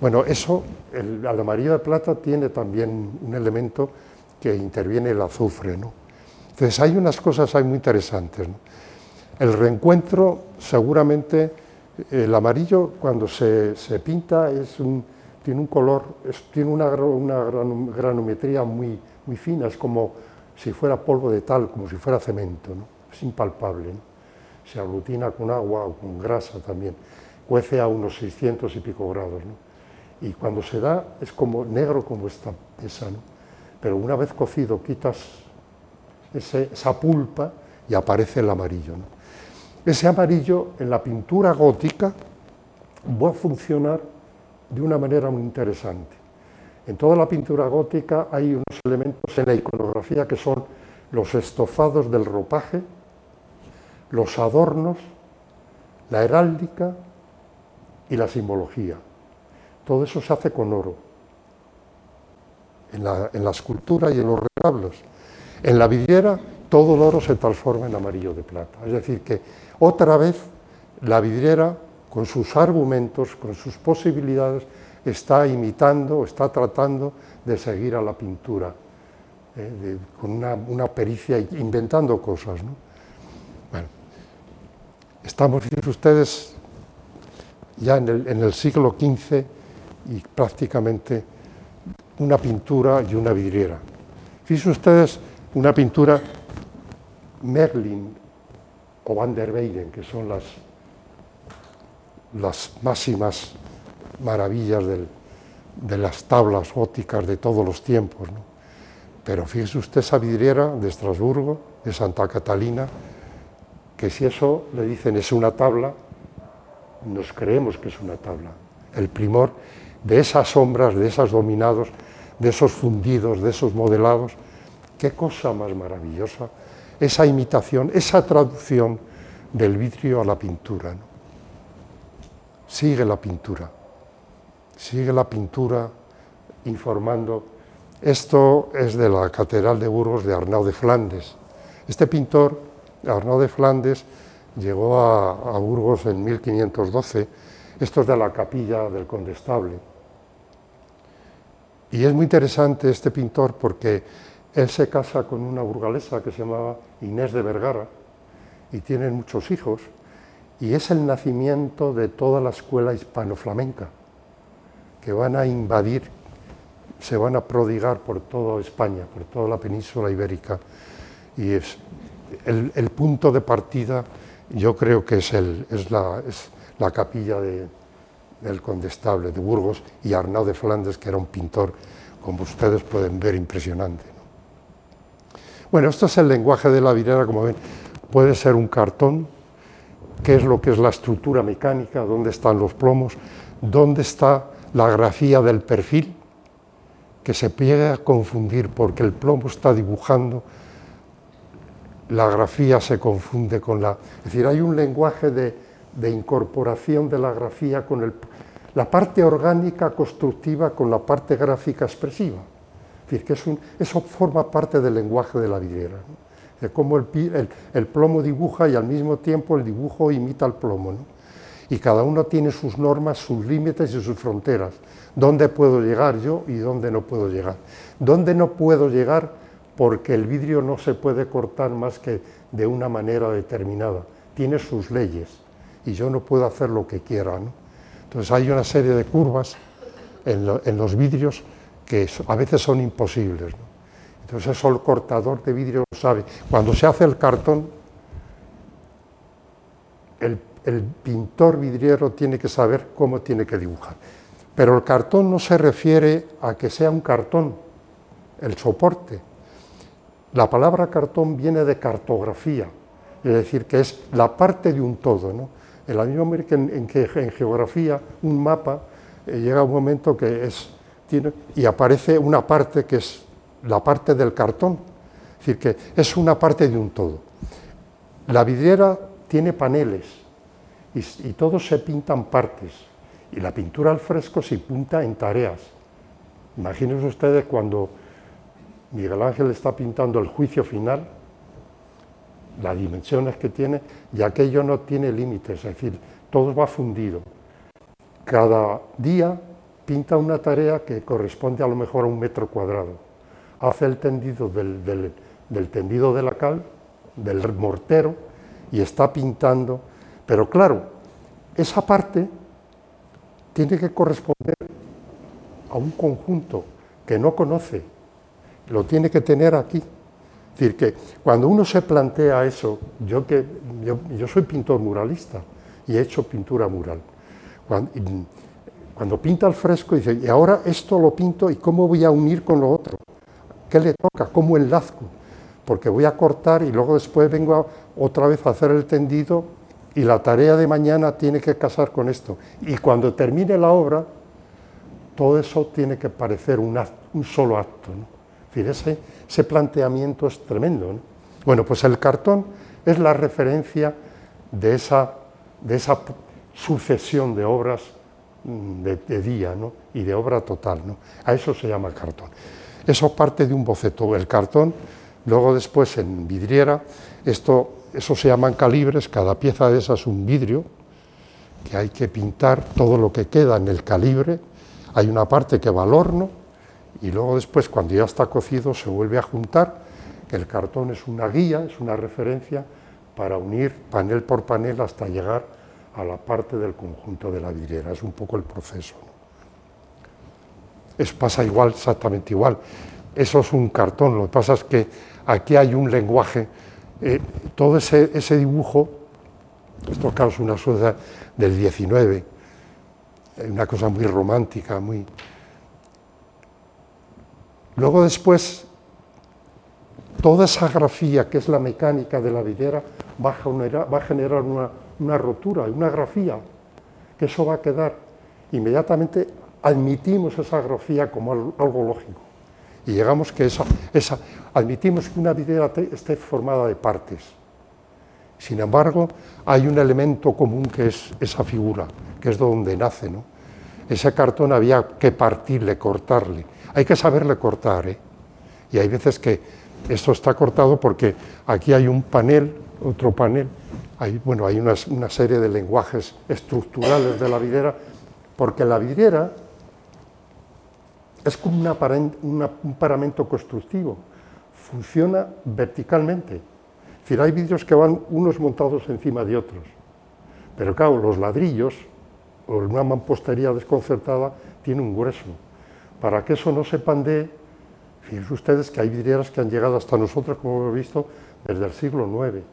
bueno, eso, el, amarillo de plata tiene también un elemento que interviene el azufre, ¿no? Entonces hay unas cosas muy interesantes. El reencuentro, seguramente, el amarillo cuando se, pinta es tiene un color, tiene una, granometría muy, muy fina, es como si fuera polvo de tal, como si fuera cemento, ¿no? es impalpable. Se aglutina con agua o con grasa también, cuece a unos 600 y pico grados. Y cuando se da es como negro como esta esa, ¿no? pero una vez cocido quitas esa pulpa y aparece el amarillo. ¿no? Ese amarillo en la pintura gótica va a funcionar de una manera muy interesante. En toda la pintura gótica hay unos elementos en la iconografía que son los estofados del ropaje, los adornos, la heráldica y la simbología. Todo eso se hace con oro. En la, escultura y en los retablos. En la vidriera todo el oro se transforma en amarillo de plata. Es decir, que otra vez la vidriera, con sus argumentos, con sus posibilidades, está imitando, está tratando de seguir a la pintura, eh, con una, pericia, inventando cosas. ¿no? Bueno, estamos, ustedes, ya en el siglo XV, y prácticamente una pintura y una vidriera. Fíjense ustedes una pintura Merlin o Van der Weyden, que son las, las máximas maravillas de las tablas góticas de todos los tiempos. Pero fíjese usted esa vidriera de Estrasburgo, de Santa Catalina, que si eso le dicen es una tabla, nos creemos que es una tabla. El primor de esas sombras, de esos dominados, de esos fundidos, de esos modelados. Qué cosa más maravillosa esa imitación, esa traducción del vidrio a la pintura. Sigue la pintura, sigue la pintura informando. Esto es de la Catedral de Burgos de Arnaud de Flandes. Este pintor, Arnaud de Flandes, llegó a, a Burgos en 1512. Esto es de la capilla del Condestable y es muy interesante este pintor porque él se casa con una burgalesa que se llamaba Inés de Vergara y tienen muchos hijos y es el nacimiento de toda la escuela hispano-flamenca que van a invadir, se van a prodigar por toda España, por toda la península ibérica y es el, punto de partida yo creo que es, es, la, es la capilla de, del Condestable de Burgos y Arnaud de Flandes, que era un pintor, como ustedes pueden ver, impresionante. Bueno, esto es el lenguaje de la vidriera, como ven, puede ser un cartón, qué es lo que es la estructura mecánica, dónde están los plomos, dónde está la grafía del perfil, que se llega a confundir porque el plomo está dibujando la grafía se confunde con la... Es decir, hay un lenguaje de, de incorporación de la grafía con el, la parte orgánica constructiva con la parte gráfica expresiva. Es decir, que eso forma parte del lenguaje de la vidriera. De cómo el, plomo dibuja y al mismo tiempo el dibujo imita el plomo. ¿no? Y cada uno tiene sus normas, sus límites y sus fronteras. ¿Dónde puedo llegar yo y dónde no puedo llegar? ¿Dónde no puedo llegar? Porque el vidrio no se puede cortar más que de una manera determinada. Tiene sus leyes y yo no puedo hacer lo que quiera. ¿no? Entonces hay una serie de curvas en, lo, en los vidrios que a veces son imposibles. ¿no? Entonces eso el cortador de vidrio lo sabe. Cuando se hace el cartón, el, el pintor vidriero tiene que saber cómo tiene que dibujar. Pero el cartón no se refiere a que sea un cartón, el soporte. La palabra cartón viene de cartografía, es decir, que es la parte de un todo. ¿no? En la misma manera que en, que en geografía un mapa eh, llega un momento que es, tiene, y aparece una parte que es la parte del cartón, es decir, que es una parte de un todo. La vidriera tiene paneles y, y todos se pintan partes, y la pintura al fresco se pinta en tareas. Imagínense ustedes cuando Miguel Ángel está pintando el juicio final, las dimensiones que tiene, y aquello no tiene límites, es decir, todo va fundido. Cada día pinta una tarea que corresponde a lo mejor a un metro cuadrado. Hace el tendido del, del, del tendido de la cal, del mortero, y está pintando. Pero claro, esa parte tiene que corresponder a un conjunto que no conoce, lo tiene que tener aquí. Es decir, que cuando uno se plantea eso, yo, que, yo, soy pintor muralista y he hecho pintura mural, cuando, pinta el fresco dice, y ahora esto lo pinto y cómo voy a unir con lo otro, ¿qué le toca? ¿Cómo enlazco? Porque voy a cortar y luego después vengo otra vez a hacer el tendido y la tarea de mañana tiene que casar con esto. Y cuando termine la obra, todo eso tiene que parecer un, solo acto. Decir, ese, planteamiento es tremendo. ¿no? Bueno, pues el cartón es la referencia de esa, sucesión de obras de, de día y de obra total. ¿no? A eso se llama cartón. Eso parte de un boceto. El cartón, luego después en vidriera, esto eso se llaman calibres, cada pieza de esas es un vidrio, que hay que pintar todo lo que queda en el calibre, hay una parte que va al horno, y luego después, cuando ya está cocido, se vuelve a juntar, el cartón es una guía, es una referencia para unir panel por panel hasta llegar a la parte del conjunto de la vidriera, es un poco el proceso. Eso pasa igual, exactamente igual. Eso es un cartón, lo que pasa es que aquí hay un lenguaje eh, todo ese, ese, dibujo, esto claro es una cosa del 19, una cosa muy romántica, muy... Luego después, toda esa grafía que es la mecánica de la videra va a generar, una, rotura, una grafía, que eso va a quedar. Inmediatamente admitimos esa grafía como algo lógico y llegamos que esa, admitimos que una vidriera esté formada de partes. Sin embargo, hay un elemento común que es esa figura, que es donde nace. ¿no? Ese cartón había que partirle, cortarle. Hay que saberle cortar. ¿eh? Y hay veces que esto está cortado porque aquí hay un panel, otro panel, hay, bueno, hay una, serie de lenguajes estructurales de la vidriera, porque la vidriera es como un paramento constructivo, funciona verticalmente. Es decir, hay vidrios que van unos montados encima de otros, pero claro, los ladrillos o una mampostería desconcertada tiene un grueso. Para que eso no se pandee, fíjense ustedes que hay vidrieras que han llegado hasta nosotros, como hemos visto, desde el siglo IX.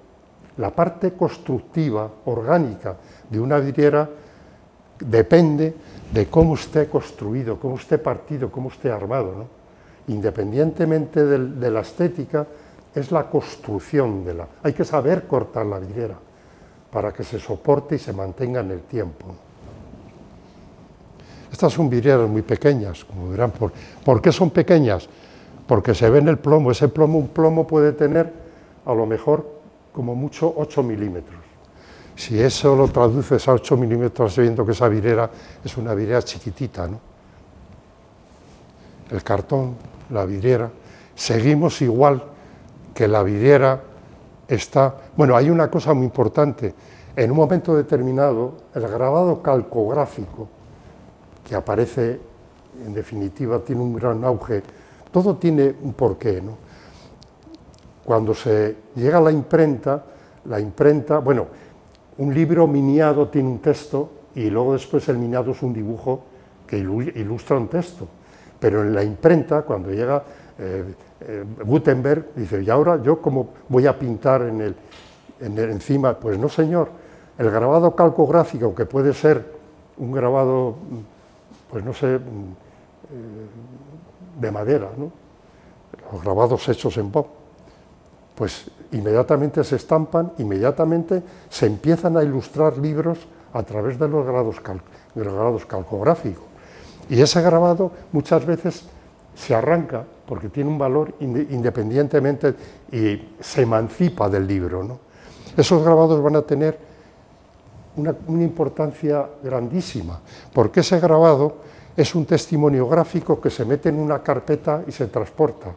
La parte constructiva, orgánica, de una vidriera depende de cómo esté construido, cómo esté partido, cómo esté armado. ¿no? Independientemente de, de, la estética, es la construcción de la... Hay que saber cortar la vidriera para que se soporte y se mantenga en el tiempo. Estas son vidrieras muy pequeñas, como verán. ¿Por, ¿Por qué son pequeñas? Porque se ve en el plomo. Ese plomo, un plomo puede tener a lo mejor como mucho 8 milímetros. Si eso lo traduces a 8 milímetros, viendo que esa vidriera es una vidriera chiquitita, ¿no? El cartón, la vidriera, seguimos igual que la vidriera está... Bueno, hay una cosa muy importante. En un momento determinado, el grabado calcográfico, que aparece, en definitiva, tiene un gran auge, todo tiene un porqué, ¿no? Cuando se llega a la imprenta, la imprenta, bueno, un libro miniado tiene un texto y luego después el miniado es un dibujo que ilustra un texto. Pero en la imprenta, cuando llega eh, eh, Gutenberg, dice, ¿y ahora yo cómo voy a pintar en el, encima? Pues no, señor, el grabado calcográfico, que puede ser un grabado, pues no sé, mm, eh, de madera, ¿no? los grabados hechos en pop, pues inmediatamente se estampan, inmediatamente se empiezan a ilustrar libros a través de los grabados, calcográficos. Y ese grabado muchas veces se arranca porque tiene un valor independientemente y se emancipa del libro. ¿no? Esos grabados van a tener una, importancia grandísima, porque ese grabado es un testimonio gráfico que se mete en una carpeta y se transporta.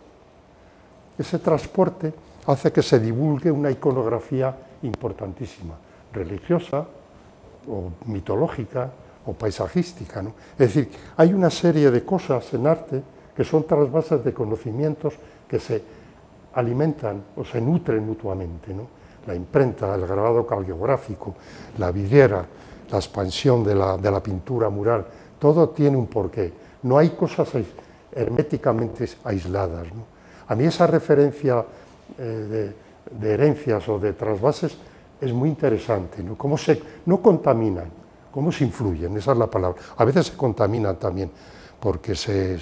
Ese transporte hace que se divulgue una iconografía importantísima, religiosa o mitológica o paisajística. ¿no? Es decir, hay una serie de cosas en arte que son trasvasas de conocimientos que se alimentan o se nutren mutuamente. ¿no? La imprenta, el grabado caliográfico, la vidriera, la expansión de la, pintura mural, todo tiene un porqué. No hay cosas herméticamente aisladas. A mí esa referencia eh, de, herencias o de trasvases es muy interesante, ¿no? Cómo se, no contaminan, cómo se influyen, esa es la palabra. A veces se contaminan también, porque se,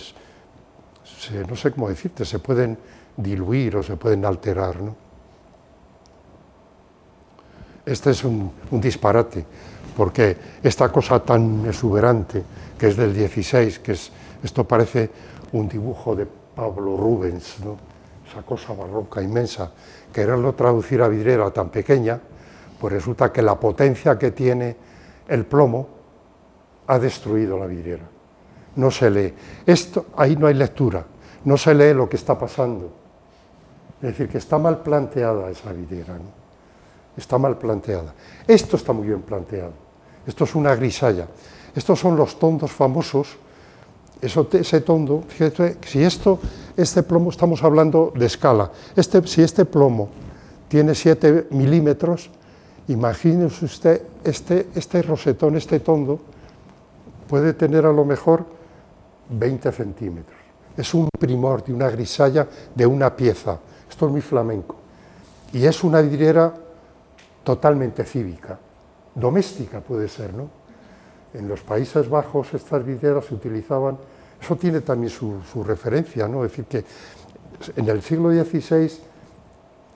no sé cómo decirte, se pueden diluir o se pueden alterar. Este es un, disparate, porque esta cosa tan exuberante, que es del 16, que es, esto parece un dibujo de Pablo Rubens, ¿no? esa cosa barroca inmensa, quererlo traducir a vidriera tan pequeña, pues resulta que la potencia que tiene el plomo ha destruido la vidriera. No se lee. Esto, ahí no hay lectura, no se lee lo que está pasando. Es decir, que está mal planteada esa vidriera. Está mal planteada. Esto está muy bien planteado. Esto es una grisalla. Estos son los tondos famosos eso, ese tondo, fíjate, si esto, este plomo, estamos hablando de escala, este, si este plomo tiene 7 milímetros, imagínese usted, este, este rosetón, este tondo, puede tener a lo mejor 20 centímetros. Es un primor de una grisalla de una pieza. Esto es muy flamenco. Y es una vidriera totalmente cívica, doméstica puede ser, ¿no? En los Países Bajos estas vidrieras se utilizaban eso tiene también su, referencia, ¿no? Es decir, que en el siglo XVI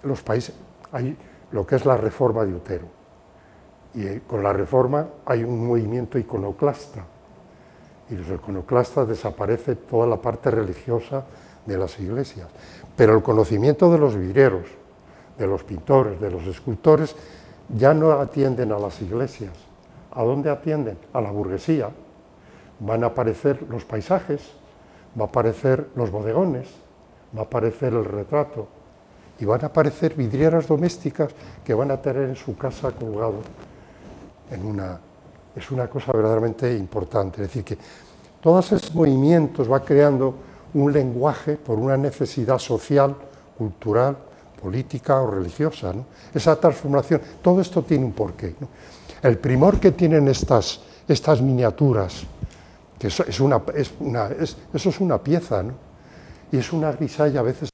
los países, hay lo que es la reforma de Utero. Y eh, con la reforma hay un movimiento iconoclasta. Y los iconoclastas desaparece toda la parte religiosa de las iglesias. Pero el conocimiento de los vidrieros, de los pintores, de los escultores, ya no atienden a las iglesias. ¿A dónde atienden? A la burguesía, van a aparecer los paisajes, va a aparecer los bodegones, va a aparecer el retrato y van a aparecer vidrieras domésticas que van a tener en su casa colgado en una es una cosa verdaderamente importante, es decir que todos esos movimientos va creando un lenguaje por una necesidad social, cultural, política o religiosa. Esa transformación, todo esto tiene un porqué. El primor que tienen estas, estas miniaturas que eso es una, eso es una pieza, ¿no? Y es una grisalla a veces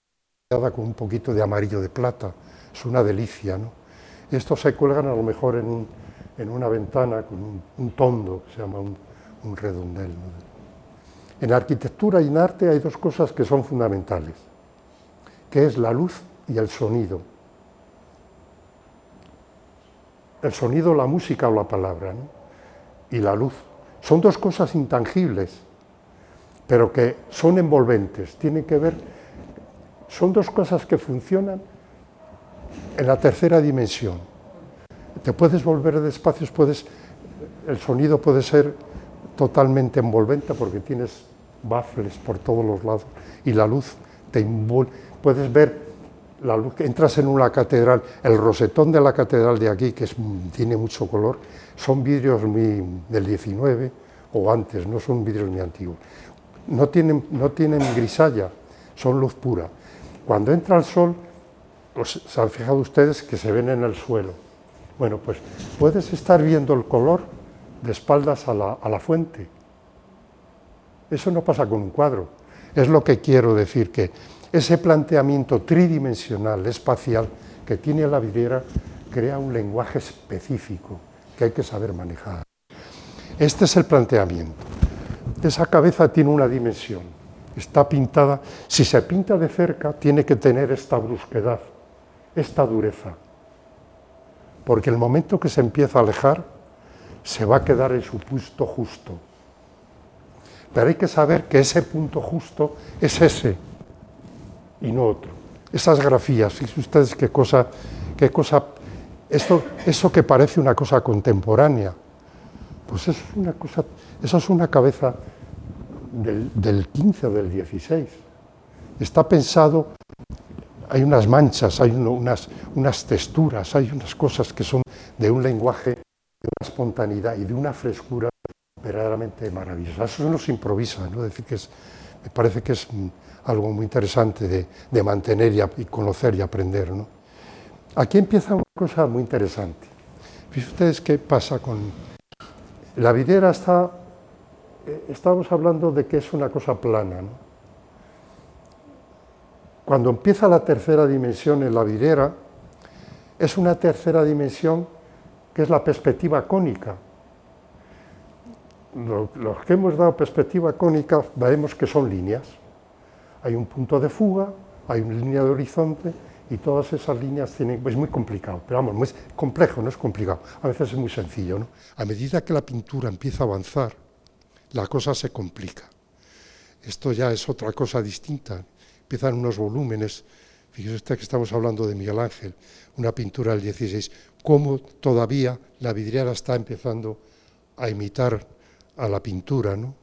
con un poquito de amarillo de plata, es una delicia, ¿no? Estos se cuelgan a lo mejor en, una ventana con un, tondo, que se llama un, redondel. En arquitectura y en arte hay dos cosas que son fundamentales, que es la luz y el sonido. El sonido, la música o la palabra, ¿no? y la luz. Son dos cosas intangibles, pero que son envolventes, tienen que ver, son dos cosas que funcionan en la tercera dimensión. Te puedes volver de espacios, puedes, el sonido puede ser totalmente envolvente porque tienes baffles por todos los lados y la luz te. Puedes ver la luz, entras en una catedral, el rosetón de la catedral de aquí, que tiene mucho color, son vidrios del 19 o antes, no son vidrios muy antiguos. No tienen, no tienen grisalla, son luz pura. Cuando entra el sol, se han fijado ustedes que se ven en el suelo. Bueno, pues puedes estar viendo el color de espaldas a la, a la fuente. Eso no pasa con un cuadro. Es lo que quiero decir, que ese planteamiento tridimensional, espacial, que tiene la vidriera, crea un lenguaje específico que hay que saber manejar. Este es el planteamiento. Esa cabeza tiene una dimensión, está pintada, si se pinta de cerca, tiene que tener esta brusquedad, esta dureza, porque el momento que se empieza a alejar, se va a quedar en su punto justo. Pero hay que saber que ese punto justo es ese y no otro. Esas grafías, fíjense ustedes qué cosa, qué cosa, esto, eso que parece una cosa contemporánea, pues eso es una cosa, eso es una cabeza del, del 15 o del 16. Está pensado, hay unas manchas, hay unas, unas texturas, hay unas cosas que son de un lenguaje, de una espontaneidad y de una frescura verdaderamente maravillosa. Eso no se improvisa, ¿no? decir, que es, me parece que es algo muy interesante de, mantener y, conocer y aprender. ¿no? Aquí empieza una cosa muy interesante. Fíjense ustedes qué pasa con... La videra está... Eh, estamos hablando de que es una cosa plana. ¿no? Cuando empieza la tercera dimensión en la videra, es una tercera dimensión que es la perspectiva cónica. Los que hemos dado perspectiva cónica vemos que son líneas hay un punto de fuga, hay una línea de horizonte y todas esas líneas tienen, es muy complicado, pero vamos, es complejo, no es complicado, a veces es muy sencillo. ¿no? A medida que la pintura empieza a avanzar, la cosa se complica. Esto ya es otra cosa distinta, empiezan unos volúmenes, fíjese usted que estamos hablando de Miguel Ángel, una pintura del 16, cómo todavía la vidriera está empezando a imitar a la pintura, ¿no?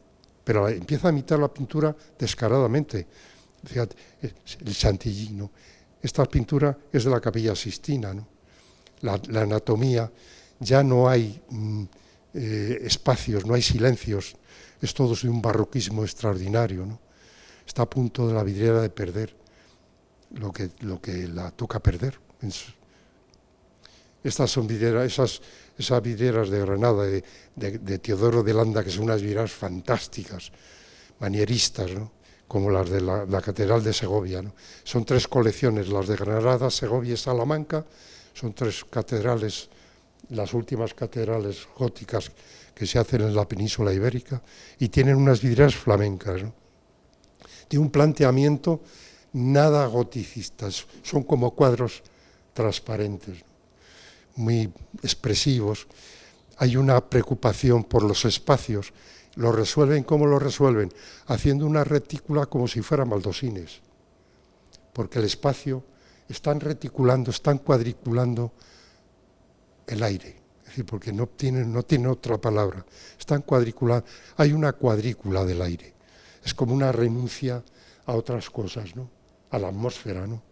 pero empieza a imitar la pintura descaradamente. Fíjate, el Chantillino. Esta pintura es de la Capilla Sistina, ¿no? la, anatomía, ya no hay mm, eh, espacios, no hay silencios, es todo de un barroquismo extraordinario. ¿no? Está a punto de la vidriera de perder lo que, lo que la toca perder. Estas son vidrieras, esas, esas vidrieras de Granada, de, de, Teodoro de Landa, que son unas vidrieras fantásticas, manieristas, como las de la, Catedral de Segovia. Son tres colecciones, las de Granada, Segovia y Salamanca, son tres catedrales, las últimas catedrales góticas que se hacen en la península ibérica, y tienen unas vidrieras flamencas, de un planteamiento nada goticistas, son como cuadros transparentes muy expresivos, hay una preocupación por los espacios. ¿Lo resuelven cómo lo resuelven? Haciendo una retícula como si fueran maldosines, porque el espacio están reticulando, están cuadriculando el aire, es decir, porque no tienen, no otra palabra, están cuadriculando, hay una cuadrícula del aire, es como una renuncia a otras cosas, ¿no? a la atmósfera, ¿no?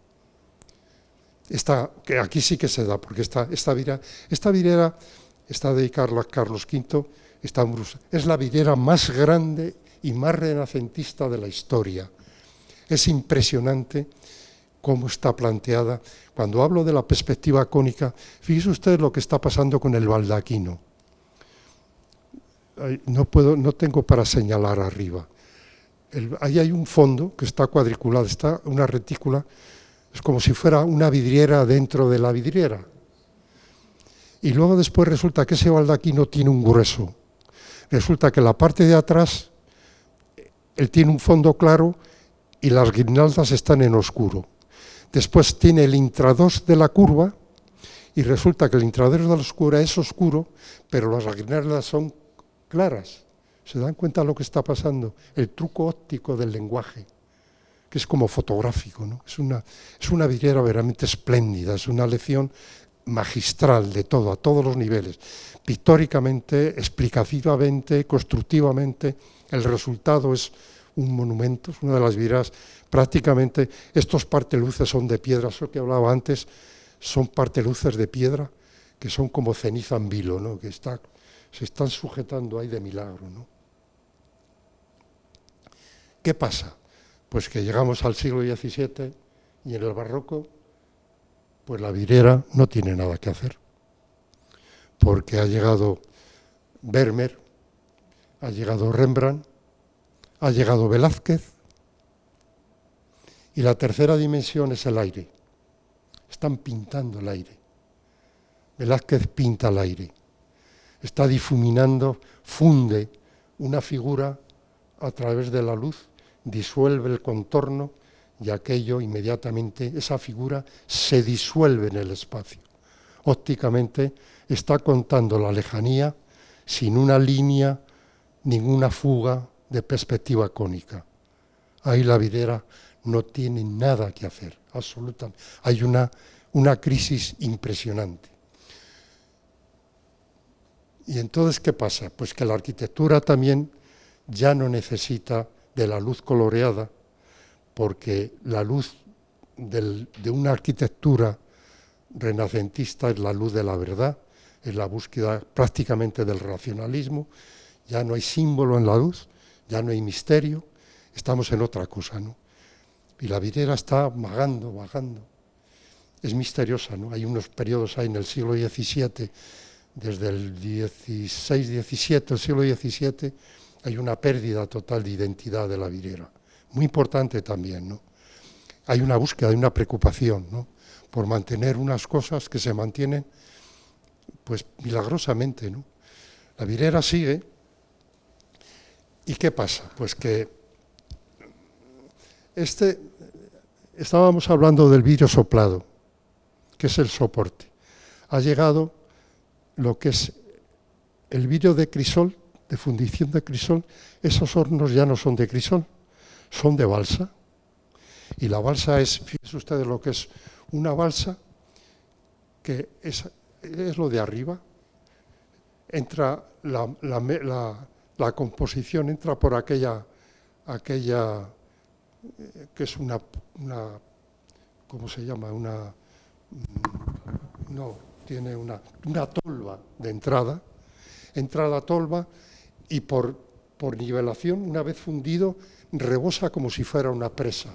Esta, que aquí sí que se da, porque esta, esta, videra, esta videra está dedicada a Carlos V, es la videra más grande y más renacentista de la historia. Es impresionante cómo está planteada. Cuando hablo de la perspectiva cónica, fíjense ustedes lo que está pasando con el baldaquino. No, puedo, no tengo para señalar arriba. ahí hay un fondo que está cuadriculado, está una retícula es como si fuera una vidriera dentro de la vidriera. Y luego después resulta que ese baldaquino tiene un grueso. Resulta que la parte de atrás, él tiene un fondo claro y las guirnaldas están en oscuro. Después tiene el intrados de la curva y resulta que el intrados de la oscura es oscuro, pero las guirnaldas son claras. ¿Se dan cuenta de lo que está pasando? El truco óptico del lenguaje. que es como fotográfico. ¿no? Es, una, es una vidriera verdaderamente espléndida, es una lección magistral de todo, a todos los niveles, pictóricamente, explicativamente, constructivamente. El resultado es un monumento, es una de las vidrieras prácticamente, estos parteluces son de piedra, eso que hablaba antes, son parteluces de piedra que son como ceniza en vilo, ¿no? que se están sujetando ahí de milagro. ¿no? ¿Qué pasa? Pues que llegamos al siglo XVII y en el barroco, pues la vidriera no tiene nada que hacer, porque ha llegado Vermeer, ha llegado Rembrandt, ha llegado Velázquez, y la tercera dimensión es el aire. Están pintando el aire. Velázquez pinta el aire. Está difuminando, funde una figura a través de la luz, disuelve el contorno y aquello inmediatamente, esa figura se disuelve en el espacio. Ópticamente está contando la lejanía sin una línea, ninguna fuga de perspectiva cónica. Ahí la videra no tiene nada que hacer, absolutamente. Hay una, una crisis impresionante. Y entonces, ¿qué pasa? Pues que la arquitectura también ya no necesita de la luz coloreada, porque la luz de una arquitectura renacentista es la luz de la verdad, es la búsqueda prácticamente del racionalismo, ya no hay símbolo en la luz, ya no hay misterio, estamos en otra cosa, ¿no? Y la vidriera está vagando, vagando. Es misteriosa, ¿no? Hay unos periodos ahí en el siglo XVII desde el 16-17, el siglo XVII, hay una pérdida total de identidad de la vidriera. Muy importante también, ¿no? Hay una búsqueda, hay una preocupación, ¿no? Por mantener unas cosas que se mantienen, pues, milagrosamente, ¿no? La vidriera sigue. ¿Y qué pasa? Pues que este, estábamos hablando del vidrio soplado, que es el soporte. Ha llegado lo que es el vidrio de crisol, de fundición de crisol, esos hornos ya no son de crisol, son de balsa. Y la balsa es, fíjense ustedes lo que es una balsa, que es, lo de arriba, entra la, composición, entra por aquella, aquella eh, que es una, una, ¿cómo se llama? Una, mm, no, tiene una, tolva de entrada, entra la tolva y por, por nivelación, una vez fundido, rebosa como si fuera una presa.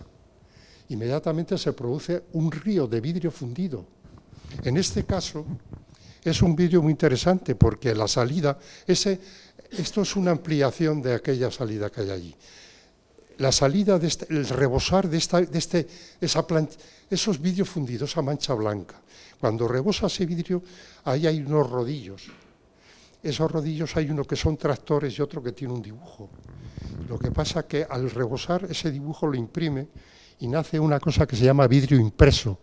Inmediatamente se produce un río de vidrio fundido. En este caso es un vidrio muy interesante porque la salida, ese, esto es una ampliación de aquella salida que hay allí. La salida, de este, el rebosar de, esta, de este, esa esos vidrios fundidos, esa mancha blanca, cuando rebosa ese vidrio, ahí hay unos rodillos. Esos rodillos hay uno que son tractores y otro que tiene un dibujo. Lo que pasa que al rebosar ese dibujo lo imprime y nace una cosa que se llama vidrio impreso,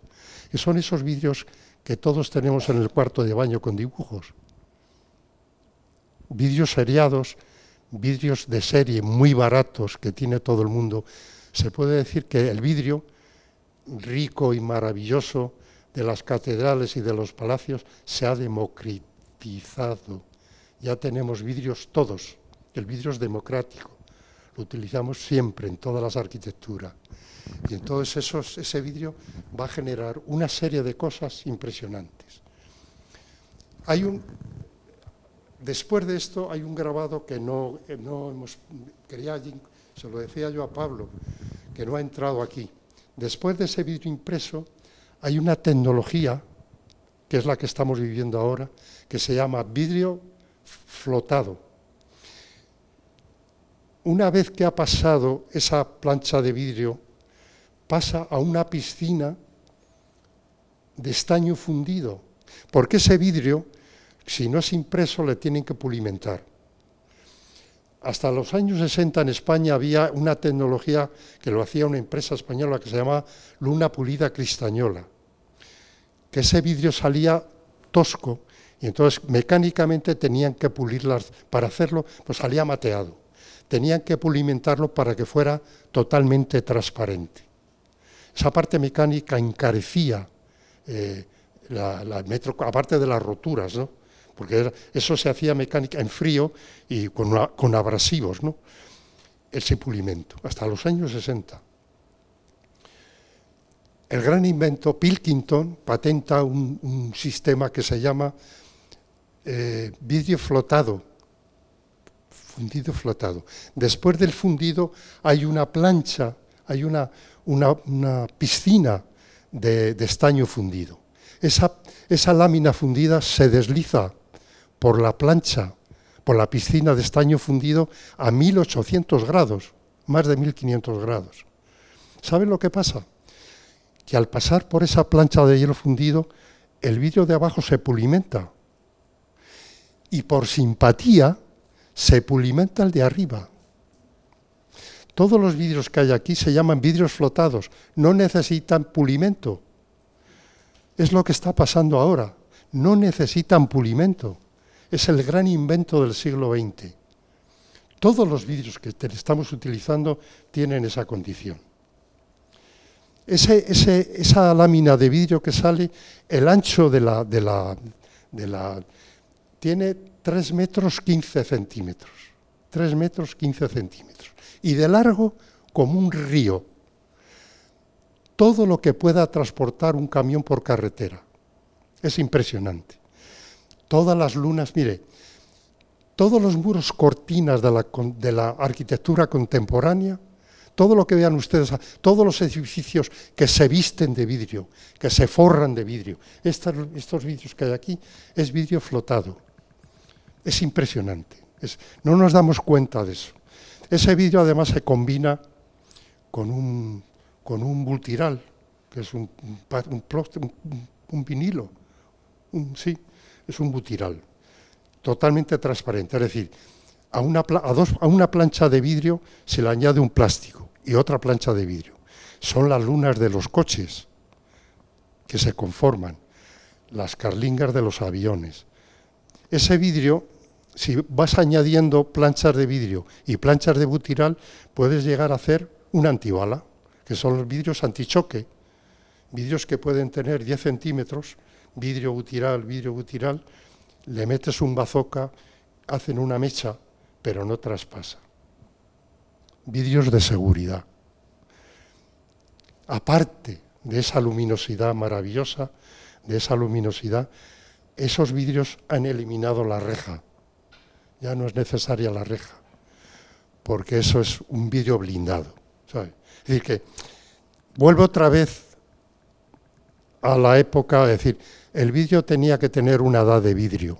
que son esos vidrios que todos tenemos en el cuarto de baño con dibujos. Vidrios seriados, vidrios de serie muy baratos que tiene todo el mundo. Se puede decir que el vidrio rico y maravilloso de las catedrales y de los palacios se ha democratizado. Ya tenemos vidrios todos. El vidrio es democrático. Lo utilizamos siempre en todas las arquitecturas. Y entonces ese vidrio va a generar una serie de cosas impresionantes. Hay un, después de esto hay un grabado que no, no hemos, quería, se lo decía yo a Pablo, que no ha entrado aquí. Después de ese vidrio impreso hay una tecnología, que es la que estamos viviendo ahora, que se llama vidrio flotado. Una vez que ha pasado esa plancha de vidrio, pasa a una piscina de estaño fundido, porque ese vidrio, si no es impreso, le tienen que pulimentar hasta los años 60 en España había una tecnología que lo hacía una empresa española que se llama Luna Pulida Cristañola, que ese vidrio salía tosco y entonces mecánicamente tenían que pulirlas para hacerlo, pues salía mateado. tenían que pulimentarlo para que fuera totalmente transparente. Esa parte mecánica encarecía eh, la, metro, aparte de las roturas, ¿no? porque eso se hacía mecánica en frío y con, con abrasivos, ¿no? ese pulimento, hasta los años 60. El gran invento, Pilkington, patenta un, sistema que se llama eh, vidrio flotado, fundido flotado. Después del fundido hay una plancha, hay una, una, piscina de, estaño fundido. Esa, esa lámina fundida se desliza por la plancha, por la piscina de estaño fundido a 1800 grados, más de 1500 grados. ¿Saben lo que pasa? Que al pasar por esa plancha de hielo fundido, el vidrio de abajo se pulimenta. Y por simpatía, se pulimenta el de arriba. Todos los vidrios que hay aquí se llaman vidrios flotados, no necesitan pulimento. Es lo que está pasando ahora, no necesitan pulimento. Es el gran invento del siglo XX. Todos los vidrios que estamos utilizando tienen esa condición. esa lámina de vidrio que sale, el ancho de la, tiene 3 metros 15 centímetros. 3 metros 15 centímetros. Y de largo como un río. Todo lo que pueda transportar un camión por carretera. Es impresionante. Todas las lunas, mire, todos los muros cortinas de la, arquitectura contemporánea, todo lo que vean ustedes, todos los edificios que se visten de vidrio, que se forran de vidrio, estos vidrios que hay aquí, es vidrio flotado es impresionante. No nos damos cuenta de eso. Ese vidrio además se combina con un, con un que es un, un, vinilo. sí, es un butiral. Totalmente transparente. Es decir, a una, a, dos, a una plancha de vidrio se le añade un plástico y otra plancha de vidrio. Son las lunas de los coches que se conforman, las carlingas de los aviones, ese vidrio, si vas añadiendo planchas de vidrio y planchas de butiral, puedes llegar a hacer una antibala, que son los vidrios antichoque, vidrios que pueden tener 10 centímetros, vidrio butiral, vidrio butiral, le metes un bazooka, hacen una mecha, pero no traspasa. Vidrios de seguridad. Aparte de esa luminosidad maravillosa, de esa luminosidad, esos vidrios han eliminado la reja. Ya no es necesaria la reja, porque eso es un vidrio blindado. Es decir, que vuelvo otra vez a la época, es decir, el vidrio tenía que tener una edad de vidrio,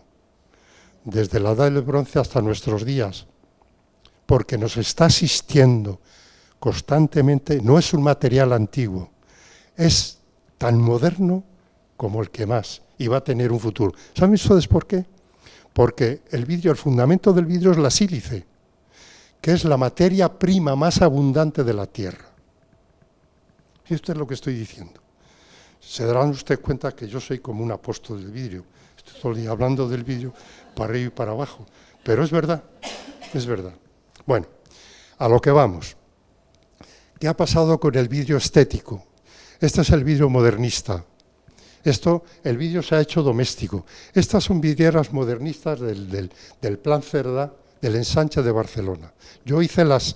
desde la edad del bronce hasta nuestros días, porque nos está asistiendo constantemente, no es un material antiguo, es tan moderno como el que más y va a tener un futuro. ¿Saben ustedes por qué? Porque el vidrio, el fundamento del vidrio es la sílice, que es la materia prima más abundante de la Tierra. Y esto es lo que estoy diciendo. Se darán ustedes cuenta que yo soy como un apóstol del vidrio. Estoy hablando del vidrio para arriba y para abajo. Pero es verdad, es verdad. Bueno, a lo que vamos. ¿Qué ha pasado con el vidrio estético? Este es el vidrio modernista. Esto, el vídeo se ha hecho doméstico. Estas son vidrieras modernistas del, Plan Cerda, del ensanche de Barcelona. Yo hice las,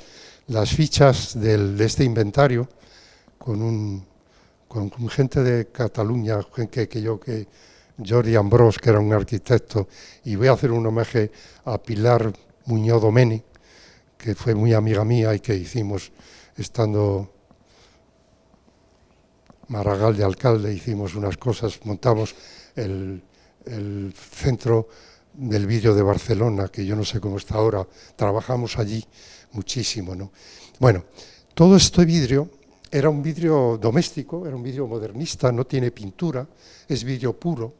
las fichas de este inventario con, un, con, gente de Cataluña, que, que yo, que Jordi Ambrós, que era un arquitecto, y voy a hacer un homenaje a Pilar Muñoz Domeni, que fue muy amiga mía y que hicimos estando Maragall de alcalde hicimos unas cosas, montamos el, centro del vídeo de Barcelona, que yo no sé cómo está ahora, trabajamos allí muchísimo. ¿no? Bueno, todo este vidrio era un vidrio doméstico, era un vidrio modernista, no tiene pintura, es vidrio puro.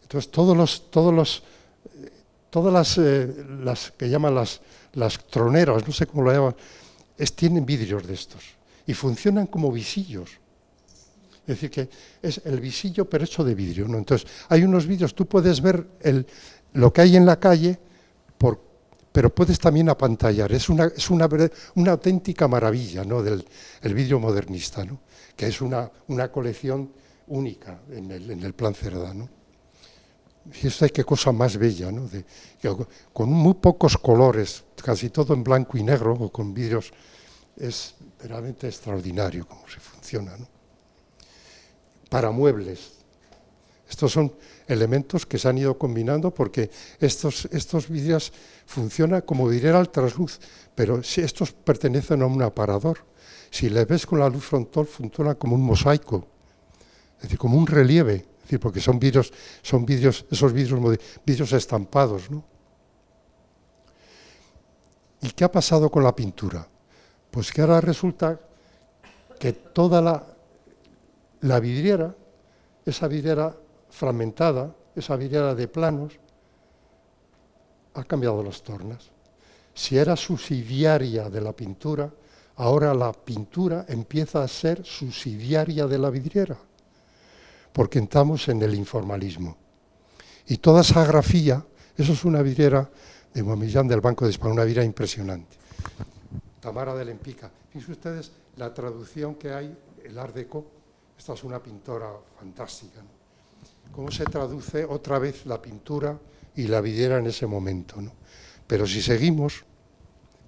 Entonces todos los, todos los, todas las, eh, las que llaman las, las troneras, no sé cómo lo llaman, tienen vidrios de estos y funcionan como visillos. Es decir, que es el visillo pero hecho de vidrio. ¿no? Entonces, hay unos vidrios, tú puedes ver lo que hay en la calle pero puedes también apantallar. Es una, una, auténtica maravilla ¿no? del el vidrio modernista, ¿no? que es una, colección única en el, plan Cerda. ¿no? Y esto hay qué cosa más bella, ¿no? Con muy pocos colores, casi todo en blanco y negro o con vidrios, es realmente extraordinario cómo se funciona. ¿no? Para muebles, estos son elementos que se han ido combinando porque estos, estos vidrios funcionan como vidriera al trasluz, pero si estos pertenecen a un aparador, si le ves con la luz frontal funciona como un mosaico, es decir, como un relieve decir, porque son vidrios, son vidrios, esos vidrios, vidrios estampados, ¿no? ¿Y qué ha pasado con la pintura? Pues que ahora resulta que toda la, la vidriera, esa vidriera fragmentada, esa vidriera de planos, ha cambiado las tornas. Si era subsidiaria de la pintura, ahora la pintura empieza a ser subsidiaria de la vidriera porque entramos en el informalismo. Y toda esa grafía, eso es una vidriera de Momillán del Banco de España, una vidriera impresionante. Tamara de Lempica. Fíjense ustedes la traducción que hay, el Art Deco, esta es una pintora fantástica. Cómo se traduce otra vez la pintura y la vidriera en ese momento. Pero si seguimos,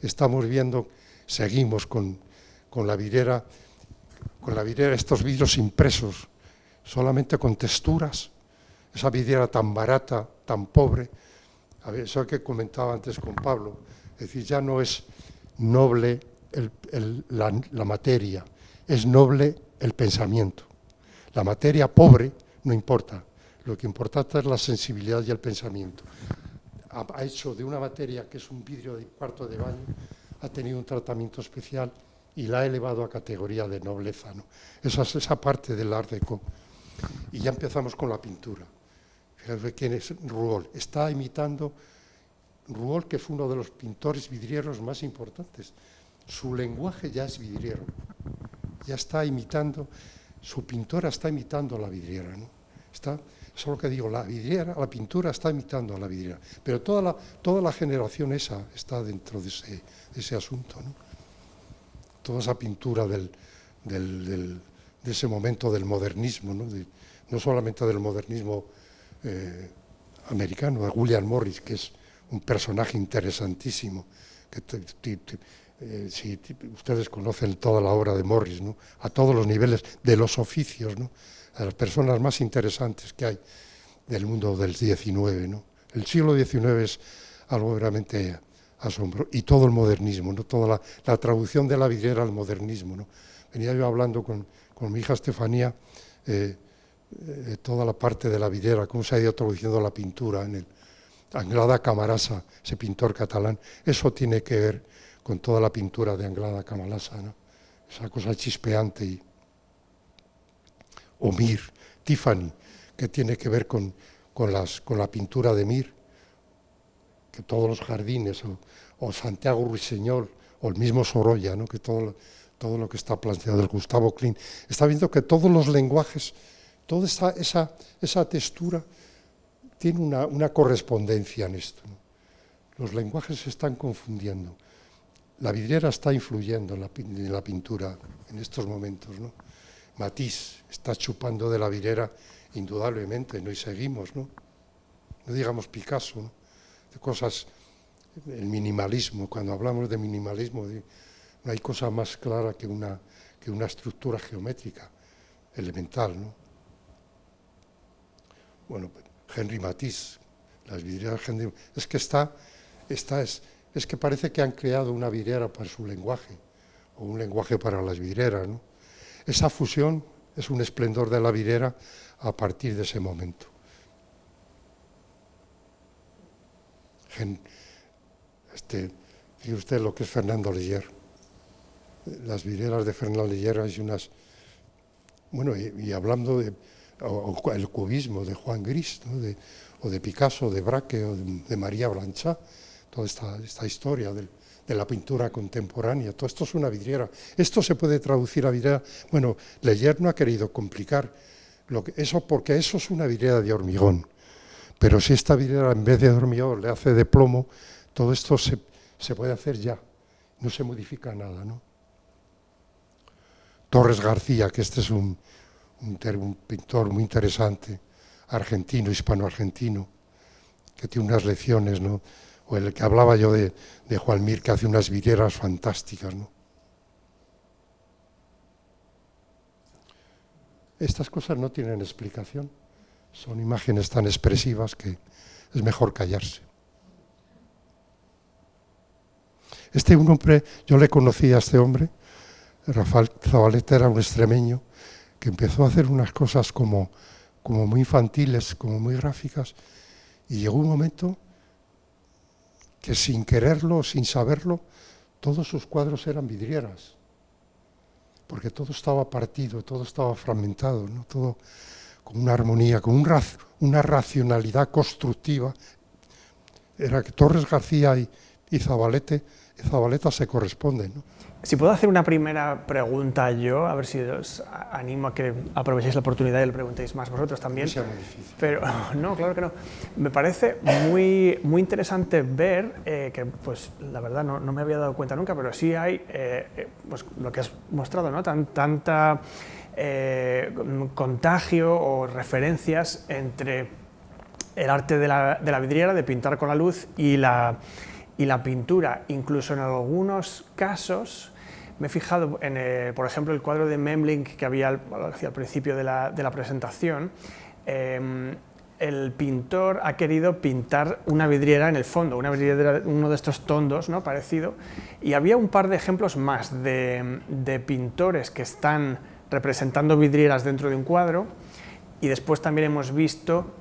estamos viendo, seguimos con, con la vidriera, con la vidriera, estos vidrios impresos solamente con texturas, esa vidriera tan barata, tan pobre. A ver, eso que comentaba antes con Pablo, es decir, ya no es noble la, la materia, es noble el pensamiento. La materia pobre no importa, lo que importa es la sensibilidad y el pensamiento. Ha, hecho de una materia que es un vidrio de cuarto de baño, ha tenido un tratamiento especial y la ha elevado a categoría de nobleza. ¿no? Esa es esa parte del Art. Y ya empezamos con la pintura. Fíjate quién es Rouault. Está imitando Rouault, que fue uno de los pintores vidrieros más importantes. Su lenguaje ya es vidriero. Ya está imitando, su pintora está imitando a la vidriera. ¿no? Está, que digo, la vidriera, la pintura está imitando a la vidriera. Pero toda la, toda la generación esa está dentro de ese, ese asunto. ¿no? Toda esa pintura del, del de ese momento del modernismo, no, no solamente del modernismo eh, americano, de William Morris, que es un personaje interesantísimo, que eh, si ustedes conocen toda la obra de Morris, ¿no? a todos los niveles de los oficios, ¿no? a las personas más interesantes que hay del mundo del XIX. ¿no? El siglo XIX es algo realmente asombroso, y todo el modernismo, ¿no? toda la, la traducción de la vidriera al modernismo. ¿no? Venía yo hablando con, con mi hija Estefanía eh, eh, toda la parte de la videra, cómo se ha ido traduciendo la pintura en el Anglada Camarasa, ese pintor catalán. Eso tiene que ver con toda la pintura de Anglada Camarasa, ¿no? esa cosa chispeante. Y, o Mir, Tiffany, que tiene que ver con, con, las, con la pintura de Mir, que todos los jardines, o, Santiago Ruiseñol, o el mismo Sorolla, ¿no? que todo todo lo que está planteado del Gustavo Klein, está viendo que todos los lenguajes, toda esa, esa, textura tiene una, correspondencia en esto. Los lenguajes se están confundiendo. La vidriera está influyendo en la, pintura en estos momentos. ¿no? Matisse está chupando de la vidriera indudablemente, ¿no? y seguimos. No, no digamos Picasso, de cosas, el minimalismo, cuando hablamos de minimalismo, no hay cosa más clara que una, que una estructura geométrica elemental. ¿no? Bueno, Henry Matisse, las vidrieras Henry, es que está, está es, es que parece que han creado una vidriera para su lenguaje, o un lenguaje para las vidrieras. ¿no? Esa fusión es un esplendor de la vidriera a partir de ese momento. este, fíjese usted lo que es Fernando Leyer las vidrieras de Fernando Lillera y unas... Bueno, y, hablando del el cubismo de Juan Gris, o de Picasso, de Braque, o de, María Blanchard, toda esta, historia de la pintura contemporánea, todo esto es una vidriera. Esto se puede traducir a vidriera... Bueno, Leyer no ha querido complicar lo que, eso porque eso es una vidriera de hormigón. Pero si esta vidriera en vez de hormigón le hace de plomo, todo esto se, puede hacer ya, no se modifica nada, ¿no? Torres García, que este es un, pintor muy interesante, argentino, hispano-argentino, que tiene unas lecciones, ¿no? O el que hablaba yo de, de Juan Mir, que hace unas vidrieras fantásticas, ¿no? Estas cosas no tienen explicación, son imágenes tan expresivas que es mejor callarse. Este hombre, yo le conocí a este hombre, Rafael Zabaleta era un extremeño que empezó a hacer unas cosas como, como muy infantiles, como muy gráficas, y llegó un momento que sin quererlo, sin saberlo, todos sus cuadros eran vidrieras, porque todo estaba partido, todo estaba fragmentado, ¿no? todo con una armonía, con un una racionalidad constructiva. Era que Torres García y, y Zabalete, Zabaleta se corresponden. Si puedo hacer una primera pregunta yo, a ver si os animo a que aprovechéis la oportunidad y le preguntéis más vosotros también. No sea muy difícil. Pero [LAUGHS] no, claro que no. Me parece muy, muy interesante ver eh, que, pues, la verdad no, no, me había dado cuenta nunca, pero sí hay, eh, eh, pues, lo que has mostrado, ¿no? Tan, tanta contagio o referencias entre el arte de la, de la vidriera, de pintar con la luz, y la y la pintura, incluso en algunos casos, me he fijado en, por ejemplo, el cuadro de Memling que había al, al principio de la, presentación, em, el pintor ha querido pintar una vidriera en el fondo, una vidriera, uno de estos tondos ¿no? parecido, y había un par de ejemplos más de, de pintores que están representando vidrieras dentro de un cuadro, y después también hemos visto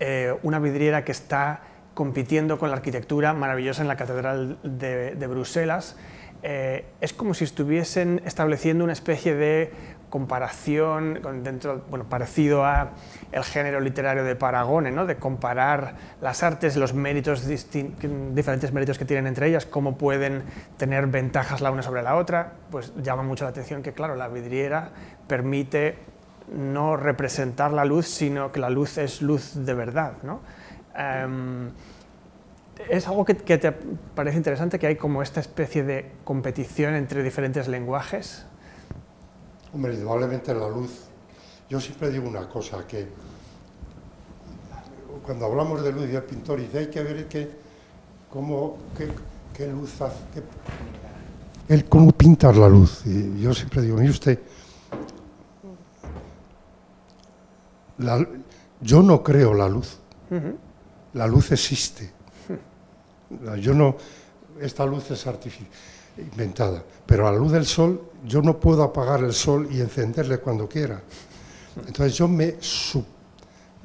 eh, una vidriera que está compitiendo con la arquitectura maravillosa en la Catedral de, Bruselas. Eh, es como si estuviesen estableciendo una especie de comparación dentro, bueno, parecido a el género literario de Paragone, ¿no? de comparar las artes, los méritos, diferentes méritos que tienen entre ellas, cómo pueden tener ventajas la una sobre la otra, pues llama mucho la atención que, claro, la vidriera permite no representar la luz, sino que la luz es luz de verdad. ¿no? Em, ¿Es algo que, te parece interesante, que hay como esta especie de competición entre diferentes lenguajes? Hombre, indudablemente la luz. Yo siempre digo una cosa, que cuando hablamos de luz y el pintor dice hay que ver qué, cómo, qué, luz hace, él cómo pintar la luz. Y yo siempre digo, mire usted, yo no creo la luz la luz existe. Yo no, esta luz es artificial, inventada, pero a la luz del sol yo no puedo apagar el sol y encenderle cuando quiera. Entonces yo me,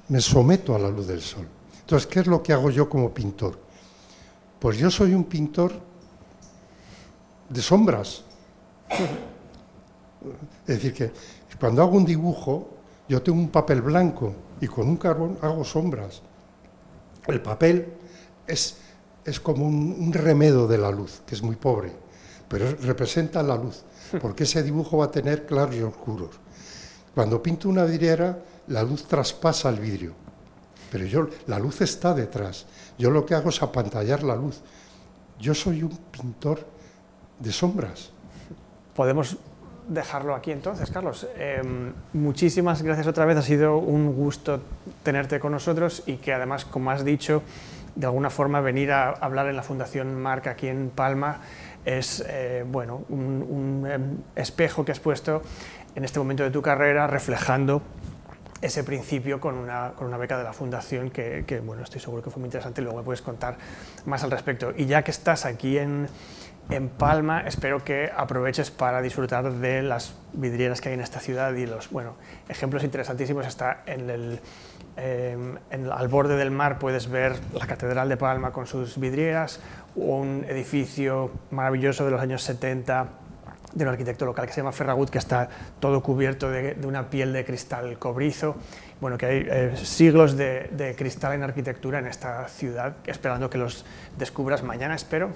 me someto a la luz del sol. Entonces, ¿qué es lo que hago yo como pintor? Pues yo soy un pintor de sombras. Es decir, que cuando hago un dibujo, yo tengo un papel blanco y con un carbón hago sombras. El papel es, es como un, remedo de la luz, que es muy pobre, pero representa la luz, porque ese dibujo va a tener claros y oscuros. Cuando pinto una vidriera, la luz traspasa el vidrio, pero yo, la luz está detrás. Yo lo que hago es apantallar la luz. Yo soy un pintor de sombras. Podemos dejarlo aquí entonces, Carlos. Em, muchísimas gracias otra vez, ha sido un gusto tenerte con nosotros y que además, como has dicho, de alguna forma venir a hablar en la Fundación Marca aquí en Palma es eh, bueno, un, em, espejo que has puesto en este momento de tu carrera reflejando ese principio con una, con una beca de la Fundación que, bueno, estoy seguro que fue muy interesante y luego me puedes contar más al respecto. Y ya que estás aquí en, en Palma. Espero que aproveches para disfrutar de las vidrieras que hay en esta ciudad y los bueno, ejemplos interesantísimos. Está en el, em, al borde del mar puedes ver la Catedral de Palma con sus vidrieras, un edificio maravilloso de los años 70 de un arquitecto local que se llama Ferragut, que está todo cubierto de, una piel de cristal cobrizo. Bueno, que hay eh, siglos de, de, cristal en arquitectura en esta ciudad, esperando que los descubras mañana, espero.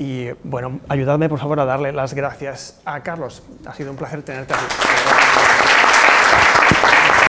Y bueno, ayudadme por favor a darle las gracias a Carlos. Ha sido un placer tenerte aquí.